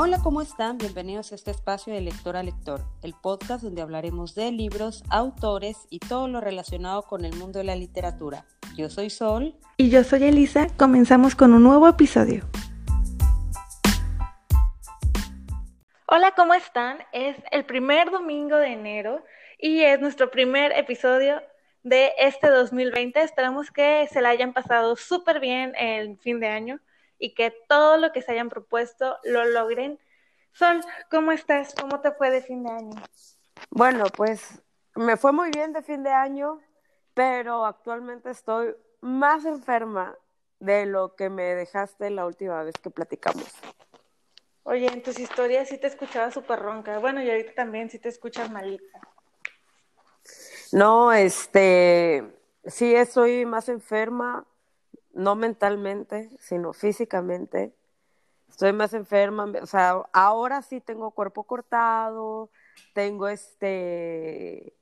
Hola, ¿cómo están? Bienvenidos a este espacio de lector a lector, el podcast donde hablaremos de libros, autores y todo lo relacionado con el mundo de la literatura. Yo soy Sol. Y yo soy Elisa. Comenzamos con un nuevo episodio. Hola, ¿cómo están? Es el primer domingo de enero y es nuestro primer episodio de este 2020. Esperamos que se la hayan pasado súper bien el fin de año y que todo lo que se hayan propuesto lo logren. Sol, ¿cómo estás? ¿Cómo te fue de fin de año? Bueno, pues me fue muy bien de fin de año, pero actualmente estoy más enferma de lo que me dejaste la última vez que platicamos. Oye, en tus historias sí te escuchaba súper ronca. Bueno, y ahorita también sí te escuchas malita. No, este, sí estoy más enferma, no mentalmente, sino físicamente. Estoy más enferma, o sea, ahora sí tengo cuerpo cortado, tengo este,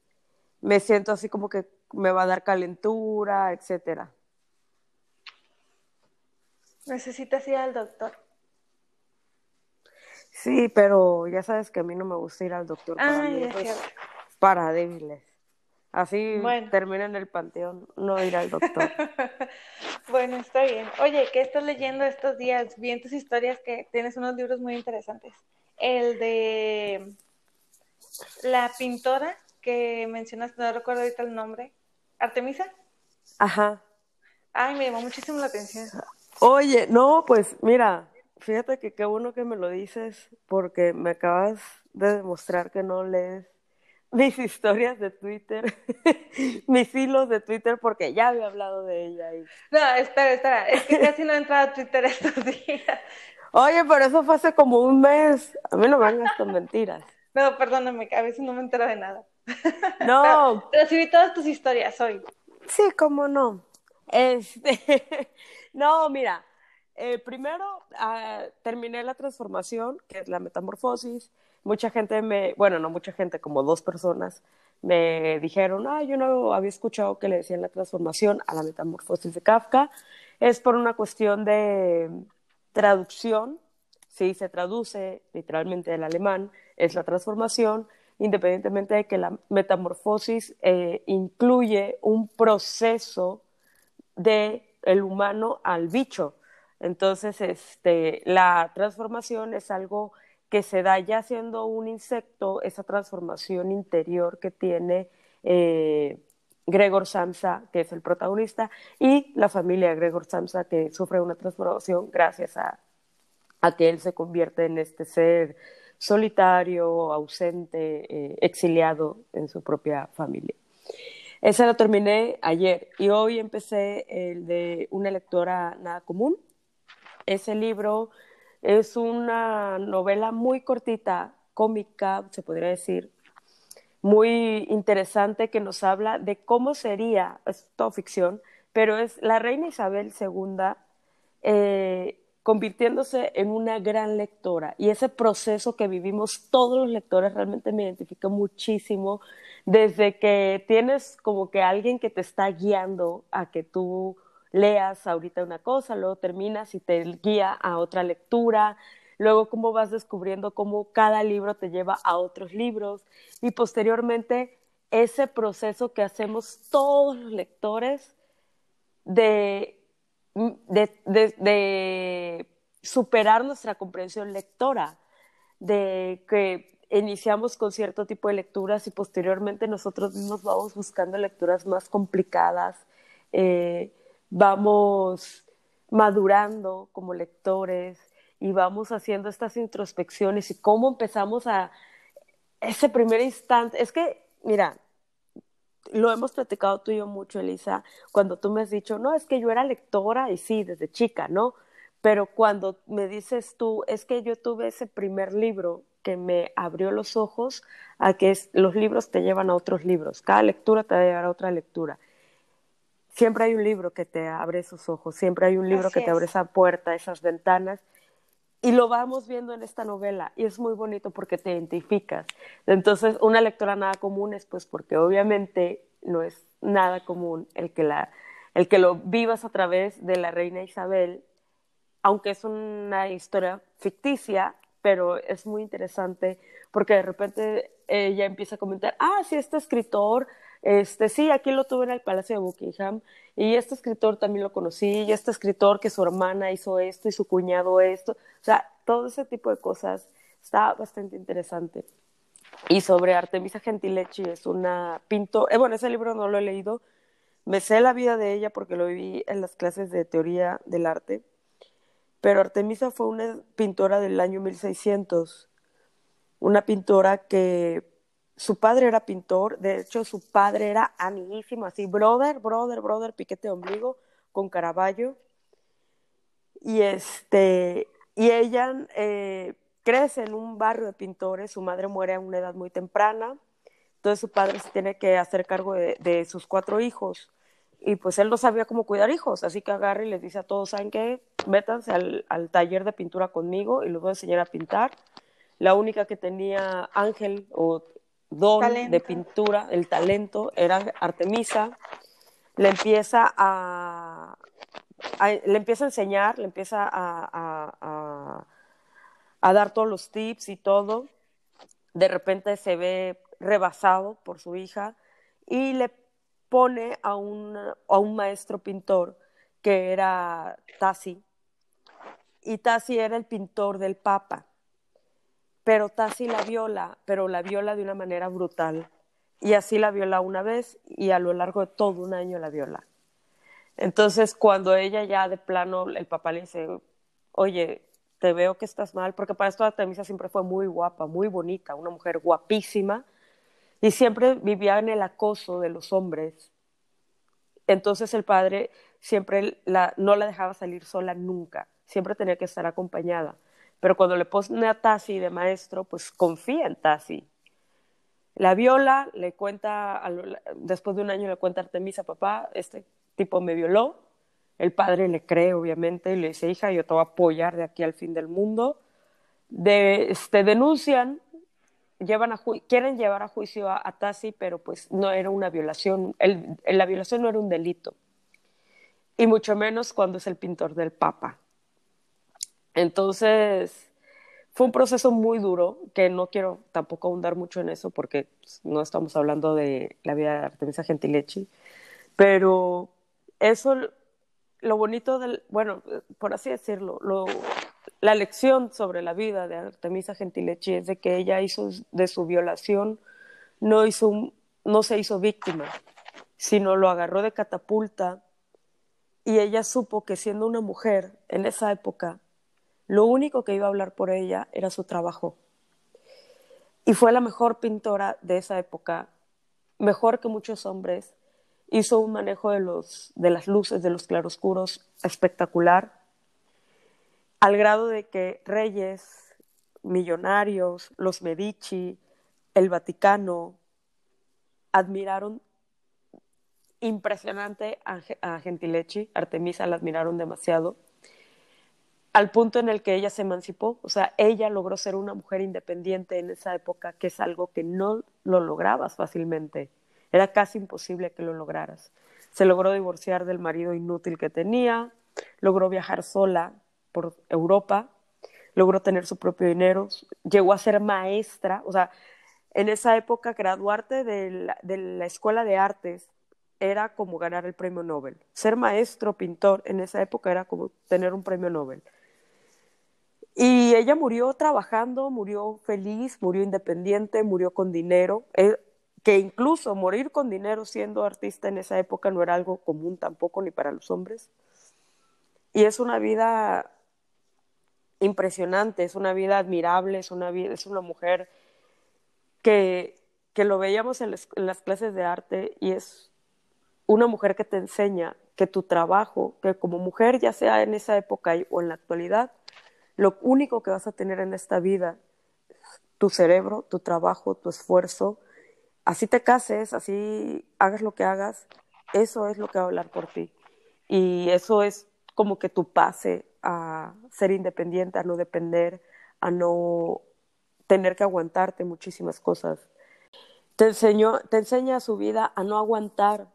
me siento así como que me va a dar calentura, etcétera. Necesitas ir al doctor. Sí, pero ya sabes que a mí no me gusta ir al doctor para, para débiles. Así termina en el panteón, no ir al doctor. bueno, está bien. Oye, ¿qué estás leyendo estos días? Vi en tus historias que tienes unos libros muy interesantes. El de la pintora que mencionaste, no recuerdo ahorita el nombre. ¿Artemisa? Ajá. Ay, me llamó muchísimo la atención. Oye, no, pues mira, fíjate que qué bueno que me lo dices porque me acabas de demostrar que no lees mis historias de Twitter, mis hilos de Twitter, porque ya había hablado de ella. Y... No, espera, espera, es que casi no he entrado a Twitter estos días. Oye, pero eso fue hace como un mes. A mí no me hagas con mentiras. No, perdóname, a veces no me entero de nada. No. recibí todas tus historias hoy. Sí, cómo no. Este, no, mira, eh, primero ah, terminé la transformación, que es la metamorfosis mucha gente me, bueno, no mucha gente, como dos personas, me dijeron, ah, yo no había escuchado que le decían la transformación a la metamorfosis de Kafka. Es por una cuestión de traducción, sí, se traduce literalmente del alemán, es la transformación, independientemente de que la metamorfosis eh, incluye un proceso de el humano al bicho. Entonces, este, la transformación es algo que se da ya siendo un insecto, esa transformación interior que tiene eh, Gregor Samsa, que es el protagonista, y la familia Gregor Samsa, que sufre una transformación gracias a, que él se convierte en este ser solitario, ausente, eh, exiliado en su propia familia. Ese lo terminé ayer y hoy empecé el de una lectora nada común. Ese libro es una novela muy cortita, cómica, se podría decir, muy interesante que nos habla de cómo sería, es todo ficción, pero es la reina Isabel II eh, convirtiéndose en una gran lectora. Y ese proceso que vivimos todos los lectores realmente me identifica muchísimo desde que tienes como que alguien que te está guiando a que tú leas ahorita una cosa, luego terminas y te guía a otra lectura, luego cómo vas descubriendo cómo cada libro te lleva a otros libros y posteriormente ese proceso que hacemos todos los lectores de, de, superar nuestra comprensión lectora, de que iniciamos con cierto tipo de lecturas y posteriormente nosotros mismos vamos buscando lecturas más complicadas. Eh, vamos madurando como lectores y vamos haciendo estas introspecciones y cómo empezamos a ese primer instante. Es que, mira, lo hemos platicado tú y yo mucho, Elisa, cuando tú me has dicho, no, es que yo era lectora y sí, desde chica, ¿no? Pero cuando me dices tú, es que yo tuve ese primer libro que me abrió los ojos a que los libros te llevan a otros libros, cada lectura te va a llevar a otra lectura siempre hay un libro que te abre esos ojos, siempre hay un libro que te abre esa puerta, esas ventanas. Y lo vamos viendo en esta novela y es muy bonito porque te identificas. Entonces, una lectora nada común es pues porque obviamente no es nada común el que, la, el que lo vivas a través de la reina Isabel, aunque es una historia ficticia, pero es muy interesante porque de repente ella empieza a comentar, ah, sí, este escritor, este, sí, aquí lo tuve en el Palacio de Buckingham, y este escritor también lo conocí, y este escritor que su hermana hizo esto y su cuñado esto, o sea, todo ese tipo de cosas está bastante interesante. Y sobre Artemisa Gentilechi es una pintora, eh, bueno, ese libro no lo he leído, me sé la vida de ella porque lo vi en las clases de teoría del arte, pero Artemisa fue una pintora del año 1600, una pintora que su padre era pintor, de hecho su padre era amiguísimo, así, brother, brother, brother, piquete de ombligo con Caravaggio. Y este, y ella eh, crece en un barrio de pintores, su madre muere a una edad muy temprana, entonces su padre se tiene que hacer cargo de, sus cuatro hijos. Y pues él no sabía cómo cuidar hijos, así que agarra y les dice a todos, ¿saben qué? Métanse al, al taller de pintura conmigo y los voy a enseñar a pintar. La única que tenía ángel o don de pintura, el talento, era Artemisa. Le empieza a, le empieza a enseñar, le empieza a, a, dar todos los tips y todo. De repente se ve rebasado por su hija y le pone a un, a un maestro pintor que era Tassi. Y Tassi era el pintor del Papa pero Tassi la viola, pero la viola de una manera brutal. Y así la viola una vez y a lo largo de todo un año la viola. Entonces, cuando ella ya de plano, el papá le dice, oye, te veo que estás mal, porque para esto Artemisa siempre fue muy guapa, muy bonita, una mujer guapísima, y siempre vivía en el acoso de los hombres. Entonces el padre siempre no la dejaba salir sola nunca, siempre tenía que estar acompañada. Pero cuando le pone a Tassi de maestro, pues confía en Tassi. La viola, le cuenta, después de un año le cuenta a Artemisa, papá, este tipo me violó. El padre le cree, obviamente, y le dice, hija, yo te voy a apoyar de aquí al fin del mundo. De, este, denuncian, llevan a quieren llevar a juicio a, Tassi, pero pues no era una violación, la violación no era un delito. Y mucho menos cuando es el pintor del Papa. Entonces, fue un proceso muy duro, que no quiero tampoco ahondar mucho en eso porque pues, no estamos hablando de la vida de Artemisa Gentilechi, pero eso, lo bonito del, bueno, por así decirlo, la lección sobre la vida de Artemisa Gentilechi es de que ella hizo de su violación, no, hizo no se hizo víctima, sino lo agarró de catapulta y ella supo que siendo una mujer en esa época, lo único que iba a hablar por ella era su trabajo. Y fue la mejor pintora de esa época, mejor que muchos hombres. Hizo un manejo de, los, de las luces, de los claroscuros espectacular, al grado de que reyes, millonarios, los Medici, el Vaticano, admiraron impresionante a, Gentilechi, Artemisa la admiraron demasiado al punto en el que ella se emancipó, o sea, ella logró ser una mujer independiente en esa época, que es algo que no lo lograbas fácilmente, era casi imposible que lo lograras. Se logró divorciar del marido inútil que tenía, logró viajar sola por Europa, logró tener su propio dinero, llegó a ser maestra, o sea, en esa época graduarte de la, de la escuela de artes era como ganar el premio Nobel. Ser maestro, pintor, en esa época era como tener un premio Nobel. Y ella murió trabajando, murió feliz, murió independiente, murió con dinero, eh, que incluso morir con dinero siendo artista en esa época no era algo común tampoco ni para los hombres. Y es una vida impresionante, es una vida admirable, es una, vida, es una mujer que, que lo veíamos en las clases de arte y es una mujer que te enseña que tu trabajo, que como mujer, ya sea en esa época o en la actualidad, lo único que vas a tener en esta vida, tu cerebro, tu trabajo, tu esfuerzo, así te cases, así hagas lo que hagas, eso es lo que va a hablar por ti. Y eso es como que tu pase a ser independiente, a no depender, a no tener que aguantarte muchísimas cosas. Te, enseñó, te enseña su vida a no aguantar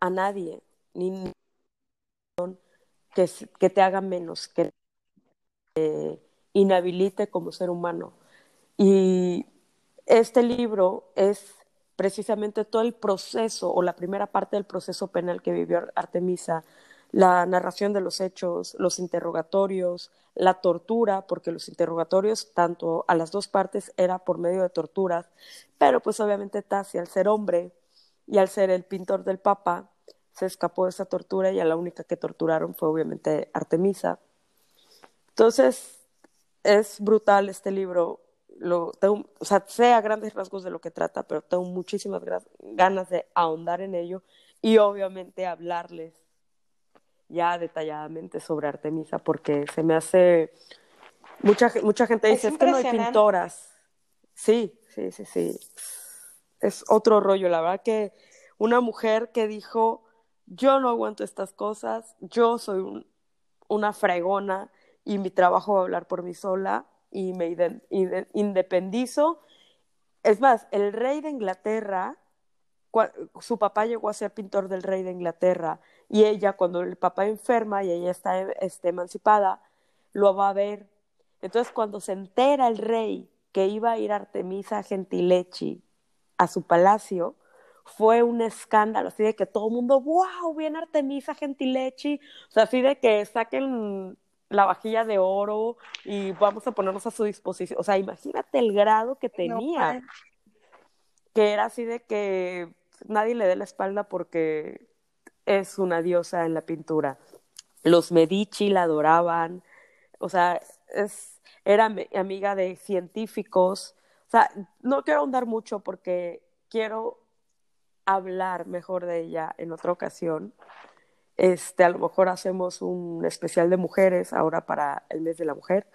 a nadie, ni que, que te haga menos, que inhabilite como ser humano. Y este libro es precisamente todo el proceso o la primera parte del proceso penal que vivió Artemisa, la narración de los hechos, los interrogatorios, la tortura, porque los interrogatorios, tanto a las dos partes, era por medio de torturas, pero pues obviamente Tassi, al ser hombre y al ser el pintor del Papa, se escapó de esa tortura y a la única que torturaron fue obviamente Artemisa. Entonces, es brutal este libro. Lo, tengo, o sea, sé a grandes rasgos de lo que trata, pero tengo muchísimas ganas de ahondar en ello y obviamente hablarles ya detalladamente sobre Artemisa porque se me hace mucha mucha gente dice es, que no hay pintoras sí sí sí sí. Es otro rollo la verdad que una mujer que dijo yo no aguanto estas cosas yo soy una fregona y mi trabajo va a hablar por mí sola y me independizo es más el rey de Inglaterra su papá llegó a ser pintor del rey de Inglaterra y ella cuando el papá enferma y ella está este, emancipada, lo va a ver. Entonces cuando se entera el rey que iba a ir Artemisa Gentilechi a su palacio, fue un escándalo, así de que todo el mundo, wow, viene Artemisa Gentilechi, o sea, así de que saquen la vajilla de oro y vamos a ponernos a su disposición. O sea, imagínate el grado que tenía, que era así de que nadie le dé la espalda porque es una diosa en la pintura. Los Medici la adoraban, o sea, es, era amiga de científicos. O sea, no quiero ahondar mucho porque quiero hablar mejor de ella en otra ocasión. Este, a lo mejor hacemos un especial de mujeres ahora para el mes de la mujer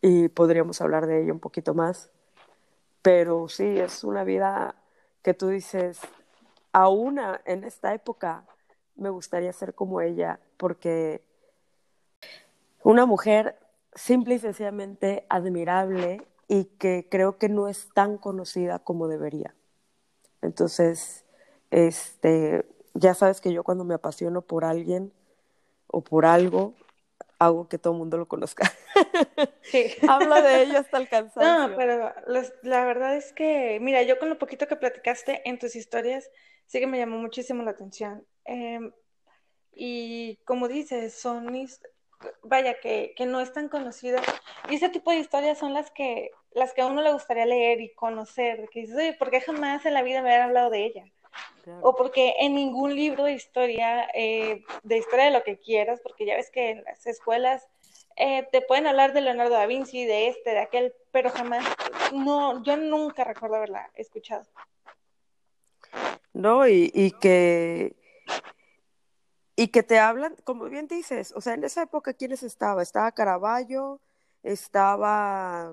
y podríamos hablar de ella un poquito más. Pero sí, es una vida que tú dices, aún en esta época me gustaría ser como ella, porque una mujer simple y sencillamente admirable y que creo que no es tan conocida como debería. Entonces, este, ya sabes que yo cuando me apasiono por alguien o por algo, hago que todo el mundo lo conozca. Sí. Habla de ella hasta el cansancio. No, pero la verdad es que, mira, yo con lo poquito que platicaste en tus historias, sí que me llamó muchísimo la atención. Em, y como dices, son, vaya, que, que no es tan conocida. Y ese tipo de historias son las que, las que a uno le gustaría leer y conocer. Que dices, oye, ¿por qué jamás en la vida me han hablado de ella? O porque en ningún libro de historia, eh, de historia de lo que quieras, porque ya ves que en las escuelas eh, te pueden hablar de Leonardo da Vinci, de este, de aquel, pero jamás, no, yo nunca recuerdo haberla escuchado. ¿no? Y, y, que y que te hablan, como bien dices, o sea, en esa época quiénes estaba, estaba Caravaggio, estaba,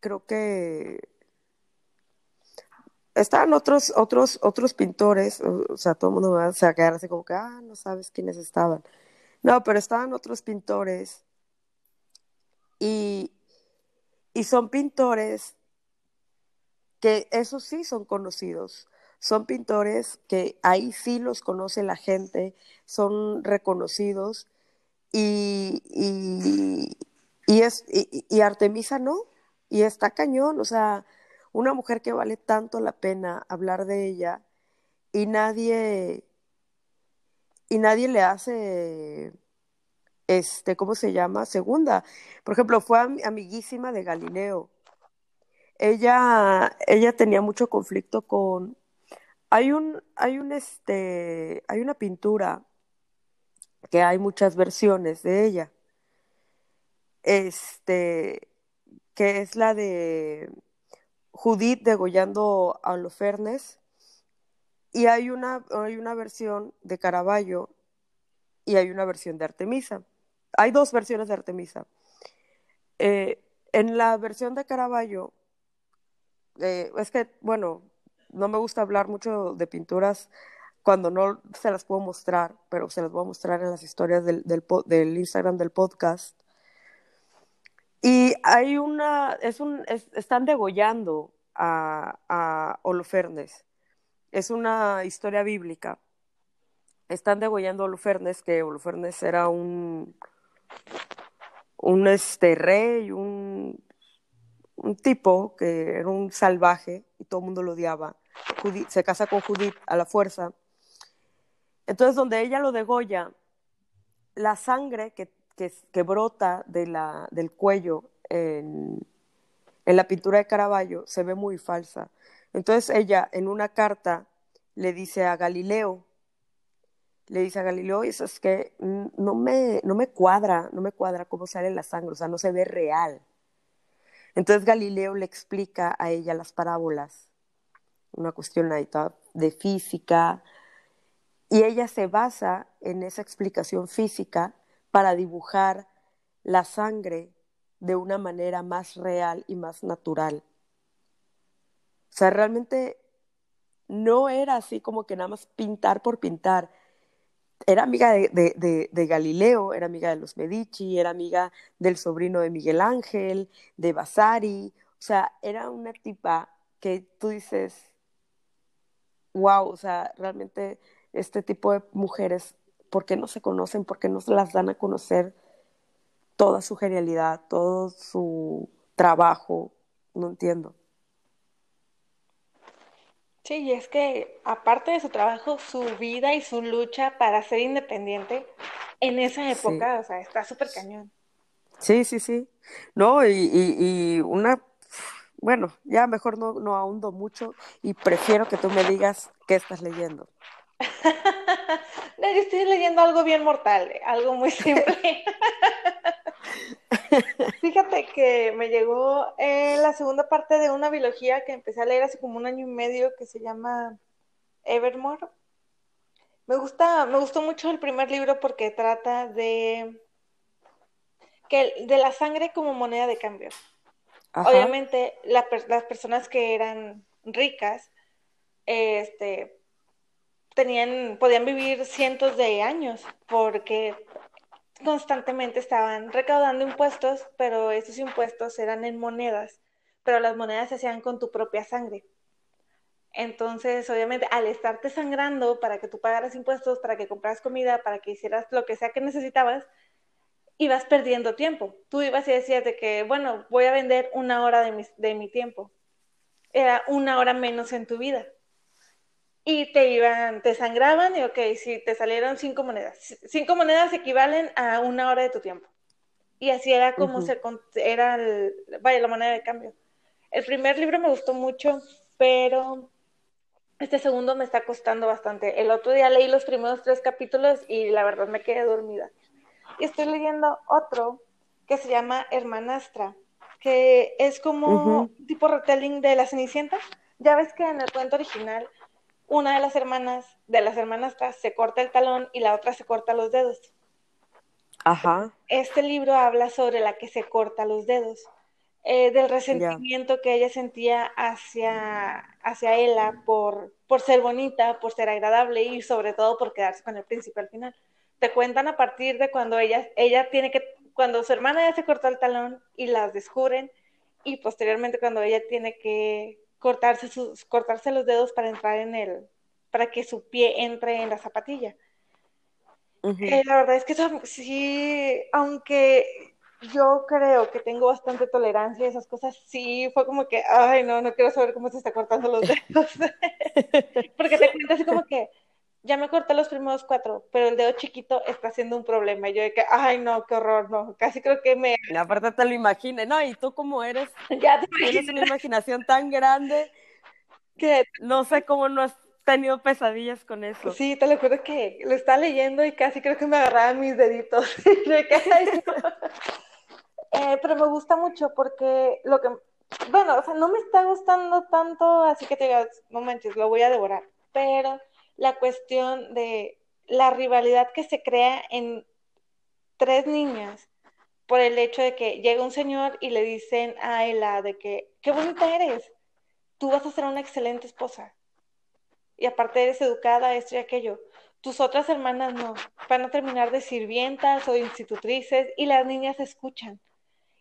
creo que estaban otros, otros, otros pintores, o, sea, todo el mundo va a quedar así como que, ah, no sabes quiénes estaban. No, pero estaban otros pintores y, y son pintores que esos sí son conocidos son pintores que ahí sí los conoce la gente, son reconocidos y, y, es, y, Artemisa no, y está cañón, o sea, una mujer que vale tanto la pena hablar de ella y nadie y nadie le hace este, ¿cómo se llama? Segunda. Por ejemplo, fue amiguísima de Galileo. Ella, ella tenía mucho conflicto con, hay un, hay un, este, hay una pintura que hay muchas versiones de ella. Este, que es la de Judith degollando a Holofernes. Y hay una, hay una versión de Caravaggio y hay una versión de Artemisa. Hay dos versiones de Artemisa. Eh, en la versión de Caravaggio, eh, es que, bueno, no me gusta hablar mucho de pinturas cuando no se las puedo mostrar, pero se las voy a mostrar en las historias del, del, Instagram del podcast. Y hay una, es un, están degollando a, a Holofernes. Es una historia bíblica. Están degollando a Holofernes, que Holofernes era un, un este rey, un, un tipo que era un salvaje y todo el mundo lo odiaba. se casa con Judith a la fuerza. Entonces, donde ella lo degolla, la sangre que, que, brota del cuello en, en la pintura de Caravaggio se ve muy falsa. Entonces ella en una carta le dice a Galileo, le dice a Galileo, eso es que no me, no me cuadra, no me cuadra cómo sale la sangre, o sea, no se ve real. Entonces Galileo le explica a ella las parábolas, una cuestión ahí de física, y ella se basa en esa explicación física para dibujar la sangre de una manera más real y más natural. O sea, realmente no era así como que nada más pintar por pintar. Era amiga de, Galileo, era amiga de los Medici, era amiga del sobrino de Miguel Ángel, de Vasari. O sea, era una tipa que tú dices, wow, o sea, realmente este tipo de mujeres, ¿por qué no se conocen? ¿Por qué no se las dan a conocer toda su genialidad, todo su trabajo? No entiendo. Sí, y es que aparte de su trabajo, su vida y su lucha para ser independiente en esa época, o sea, está súper cañón. Sí, sí, sí. No, y, y, una, bueno, ya mejor no, no ahondo mucho y prefiero que tú me digas qué estás leyendo. no, yo estoy leyendo algo bien mortal, algo muy simple. Fíjate que me llegó eh, la segunda parte de una biología que empecé a leer hace como un año y medio que se llama Evermore. Me gusta, me gustó mucho el primer libro porque trata de que de la sangre como moneda de cambio. Obviamente las personas que eran ricas, este, tenían, podían vivir cientos de años porque constantemente estaban recaudando impuestos, pero esos impuestos eran en monedas, pero las monedas se hacían con tu propia sangre. Entonces, obviamente, al estarte sangrando para que tú pagaras impuestos, para que compraras comida, para que hicieras lo que sea que necesitabas, ibas perdiendo tiempo. Tú ibas y decías de que, bueno, voy a vender una hora de mi, de mi tiempo. Era una hora menos en tu vida y te iban, te sangraban y ok, si te salieron cinco monedas. Cinco monedas equivalen a una hora de tu tiempo. Y así era como se era el, vaya, la moneda de cambio. El primer libro me gustó mucho, pero este segundo me está costando bastante. El otro día leí los primeros tres capítulos y la verdad me quedé dormida. Y estoy leyendo otro que se llama Hermanastra, que es como tipo retelling de la Cenicienta. Ya ves que en el cuento original una de las hermanas, de las hermanas se corta el talón y la otra se corta los dedos. Ajá. Este libro habla sobre la que se corta los dedos, eh, del resentimiento que ella sentía hacia, hacia ella por, por ser bonita, por ser agradable y sobre todo por quedarse con el príncipe al final. Te cuentan a partir de cuando ella, ella tiene que, cuando su hermana ya se cortó el talón y las descubren y posteriormente cuando ella tiene que cortarse, sus, cortarse los dedos para entrar en el, para que su pie entre en la zapatilla. Eh, la verdad es que sí, aunque yo creo que tengo bastante tolerancia a esas cosas, sí fue como que, ay, no, no quiero saber cómo se está cortando los dedos. Porque te cuento así como que, ya me corté los primeros cuatro, pero el dedo chiquito está haciendo un problema. Y yo de que, ay, no, qué horror, no, casi creo que me... Y aparte te lo imaginé, ¿no? Y tú como eres, ya te tienes una imaginación tan grande que no sé cómo no has tenido pesadillas con eso. Sí, te lo juro que lo estaba leyendo y casi creo que me agarraban mis deditos. Eh, pero me gusta mucho porque lo que, bueno, o sea, no me está gustando tanto, así que te digas, no manches, lo voy a devorar, pero la cuestión de la rivalidad que se crea en tres niñas por el hecho de que llega un señor y le dicen a Ella de que, qué bonita eres, tú vas a ser una excelente esposa. Y aparte eres educada, esto y aquello. Tus otras hermanas no, van a terminar de sirvientas o institutrices y las niñas escuchan.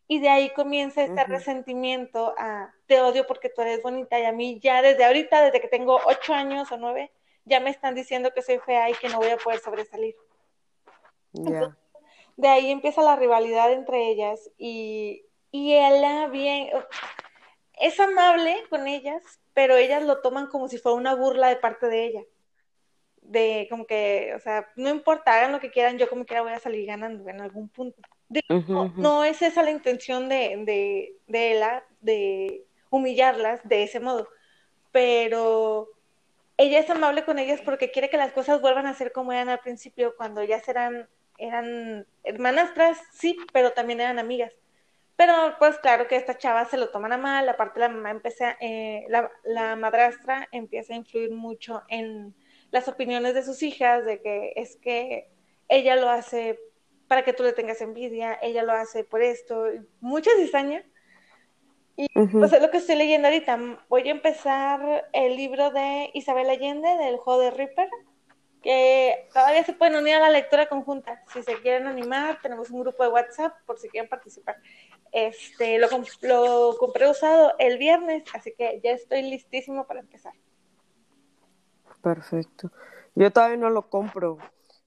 Y de ahí comienza este resentimiento a, te odio porque tú eres bonita y a mí ya desde ahorita, desde que tengo ocho años o nueve, ya me están diciendo que soy fea y que no voy a poder sobresalir. de ahí empieza la rivalidad entre ellas y, y ella bien, es amable con ellas, pero ellas lo toman como si fuera una burla de parte de ella. De como que, o sea, no importa, hagan lo que quieran, yo como quiera voy a salir ganando en algún punto. no, es esa la intención de, de, de ella, de humillarlas de ese modo, pero ella es amable con ellas porque quiere que las cosas vuelvan a ser como eran al principio, cuando ellas eran, eran hermanastras, sí, pero también eran amigas. Pero pues claro que esta chava se lo toman a mal, aparte la mamá empieza, eh, la, la madrastra empieza a influir mucho en las opiniones de sus hijas, de que es que ella lo hace para que tú le tengas envidia, ella lo hace por esto, mucha cizaña. Y pues es lo que estoy leyendo ahorita. Voy a empezar el libro de Isabel Allende, del juego de Ripper, que todavía se pueden unir a la lectura conjunta. Si se quieren animar, tenemos un grupo de WhatsApp por si quieren participar. Este, lo, lo compré usado el viernes, así que ya estoy listísimo para empezar. Perfecto. Yo todavía no lo compro.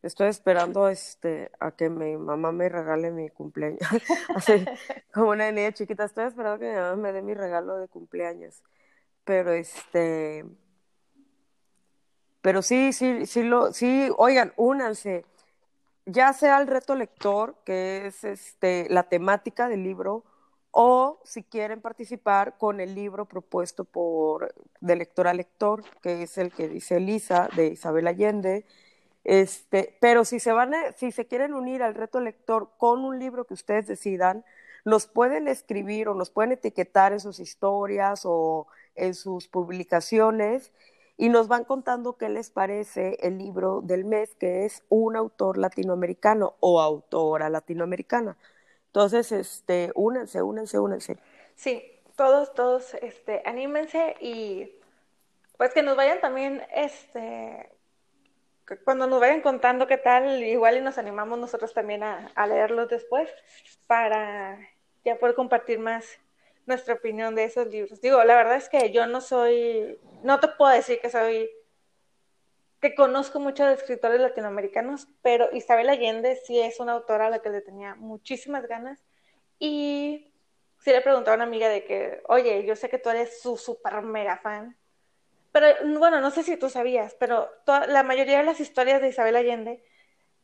Estoy esperando este a que mi mamá me regale mi cumpleaños. Así como una niña chiquita, estoy esperando que mi mamá me dé mi regalo de cumpleaños. Pero este pero sí, sí, sí lo sí, oigan, únanse. Ya sea el reto lector, que es este la temática del libro o si quieren participar con el libro propuesto por de lector a lector, que es el que dice Elisa de Isabel Allende. Este, pero si se van si se quieren unir al reto lector con un libro que ustedes decidan, nos pueden escribir o nos pueden etiquetar en sus historias o en sus publicaciones y nos van contando qué les parece el libro del mes, que es un autor latinoamericano o autora latinoamericana. Entonces, este, únanse, únanse, únanse. Sí, todos, todos, este, anímense y pues que nos vayan también, este, cuando nos vayan contando qué tal, igual y nos animamos nosotros también a, a leerlos después para ya poder compartir más nuestra opinión de esos libros. Digo, la verdad es que yo no soy, no te puedo decir que soy que conozco mucho de escritores latinoamericanos, pero Isabel Allende sí es una autora a la que le tenía muchísimas ganas y sí le preguntaba a una amiga de que, oye, yo sé que tú eres su super mega fan, pero bueno, no sé si tú sabías, pero la mayoría de las historias de Isabel Allende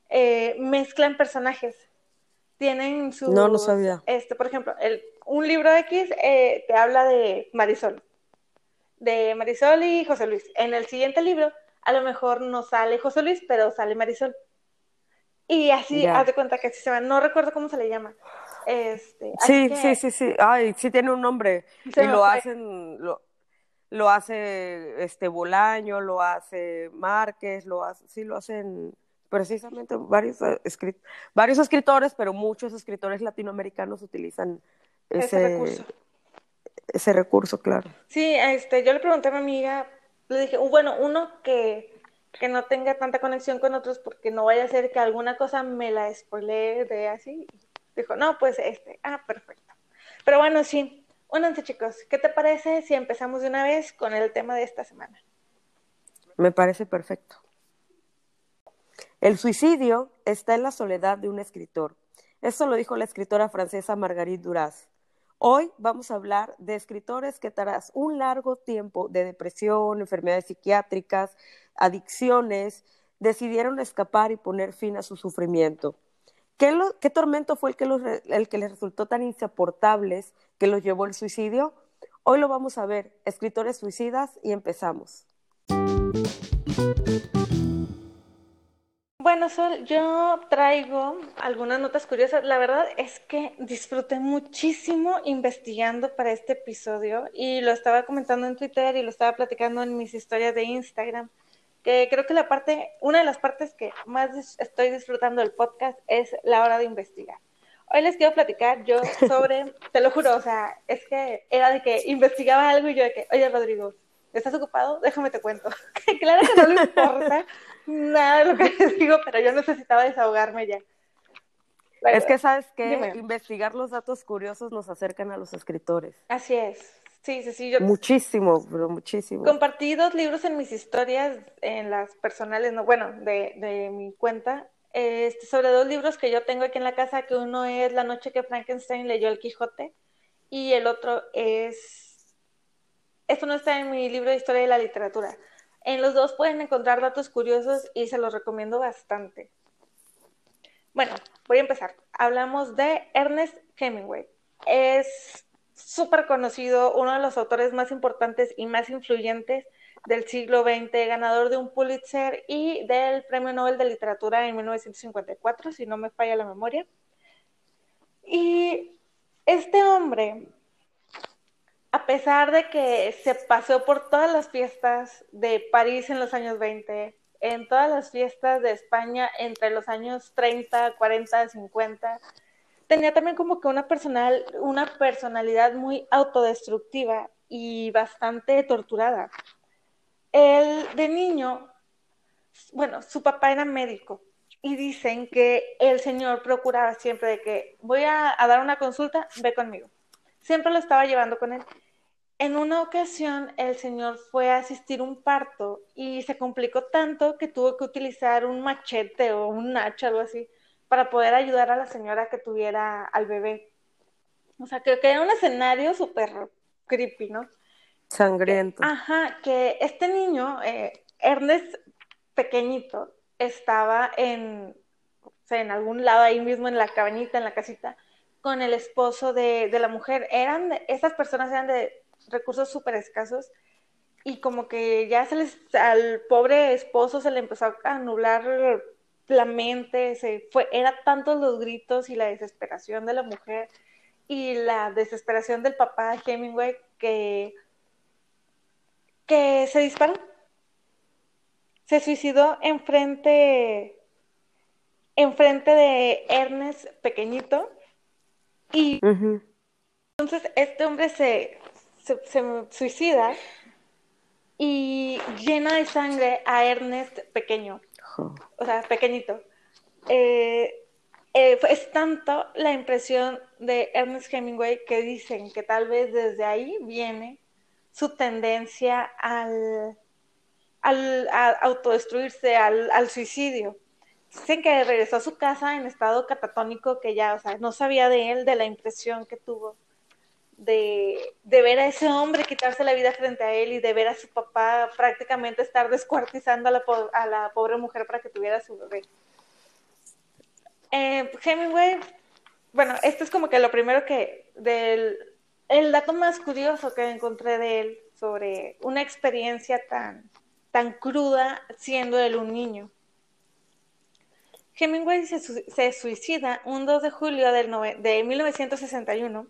eh, mezclan personajes. Tienen su... No, no sabía. Este, por ejemplo, el, un libro X eh, te habla de Marisol, de Marisol y José Luis. En el siguiente libro a lo mejor no sale José Luis, pero sale Marisol. Y así, haz de cuenta que así se va. No recuerdo cómo se le llama. Este, sí, sí, sí, sí. Ay, sí tiene un nombre. y lo hacen, lo, lo, hace este Bolaño, lo hace Márquez, lo hace, sí lo hacen precisamente varios, eh, varios escritores, pero muchos escritores latinoamericanos utilizan ese, recurso. Ese recurso, claro. Sí, este, yo le pregunté a mi amiga le dije, bueno, uno que, no tenga tanta conexión con otros porque no vaya a ser que alguna cosa me la spoilee de así. Dijo, no, pues este, ah, perfecto. Pero bueno, sí, únanse chicos, ¿qué te parece si empezamos de una vez con el tema de esta semana? Me parece perfecto. El suicidio está en la soledad de un escritor. Esto lo dijo la escritora francesa Marguerite Duras. Hoy vamos a hablar de escritores que tras un largo tiempo de depresión, enfermedades psiquiátricas, adicciones, decidieron escapar y poner fin a su sufrimiento. ¿Qué, tormento fue el que, el que les resultó tan insoportables que los llevó al suicidio? Hoy lo vamos a ver, escritores suicidas, y empezamos. Bueno, Sol, yo traigo algunas notas curiosas. La verdad es que disfruté muchísimo investigando para este episodio y lo estaba comentando en Twitter y lo estaba platicando en mis historias de Instagram, que creo que la parte, una de las partes que más estoy disfrutando del podcast es la hora de investigar. Hoy les quiero platicar yo sobre, te lo juro, o sea, es que era de que investigaba algo y yo de que, oye Rodrigo, ¿estás ocupado? Déjame te cuento. claro que no le importa nada de lo que les digo, pero yo necesitaba desahogarme ya. es que sabes que investigar los datos curiosos nos acercan a los escritores. Así es. Sí, sí, sí. muchísimo, pero muchísimo. Compartí dos libros en mis historias, en las personales, no, bueno, de, de mi cuenta, este, sobre dos libros que yo tengo aquí en la casa, que uno es La noche que Frankenstein leyó el Quijote y el otro es... Esto no está en mi libro de historia de la literatura. En los dos pueden encontrar datos curiosos y se los recomiendo bastante. Bueno, voy a empezar. Hablamos de Ernest Hemingway. Es súper conocido, uno de los autores más importantes y más influyentes del siglo XX, ganador de un Pulitzer y del Premio Nobel de Literatura en 1954, si no me falla la memoria. Y este hombre, a pesar de que se paseó por todas las fiestas de París en los años 20, en todas las fiestas de España entre los años 30, 40, 50, tenía también como que una, personal, una personalidad muy autodestructiva y bastante torturada. Él de niño, bueno, su papá era médico y dicen que el señor procuraba siempre de que voy a, dar una consulta, ve conmigo. Siempre lo estaba llevando con él. En una ocasión el señor fue a asistir un parto y se complicó tanto que tuvo que utilizar un machete o un hacha, algo así, para poder ayudar a la señora que tuviera al bebé. O sea, creo que era un escenario súper creepy, ¿no? Sangriento. Ajá, que este niño, eh, Ernest pequeñito, estaba en, en algún lado ahí mismo en la cabañita, en la casita, con el esposo de, de la mujer. Eran, esas personas eran de recursos súper escasos y como que ya se les, al pobre esposo se le empezó a nublar la mente, se fue, era tantos los gritos y la desesperación de la mujer y la desesperación del papá Hemingway que que se disparó. Se suicidó enfrente, enfrente de Ernest pequeñito. Y entonces este hombre se, se, suicida y llena de sangre a Ernest pequeño. O sea, pequeñito. Eh, eh, es tanto la impresión de Ernest Hemingway que dicen que tal vez desde ahí viene su tendencia al, al a autodestruirse, al, suicidio. Dicen que regresó a su casa en estado catatónico, que ya, o sea, no sabía de él, de la impresión que tuvo de, de, ver a ese hombre quitarse la vida frente a él y de ver a su papá prácticamente estar descuartizando a la, a la pobre mujer para que tuviera su bebé. Eh, Hemingway, bueno, esto es como que lo primero que del el dato más curioso que encontré de él sobre una experiencia tan, tan cruda siendo él un niño. Hemingway se, suicida un 2 de julio del de 1961.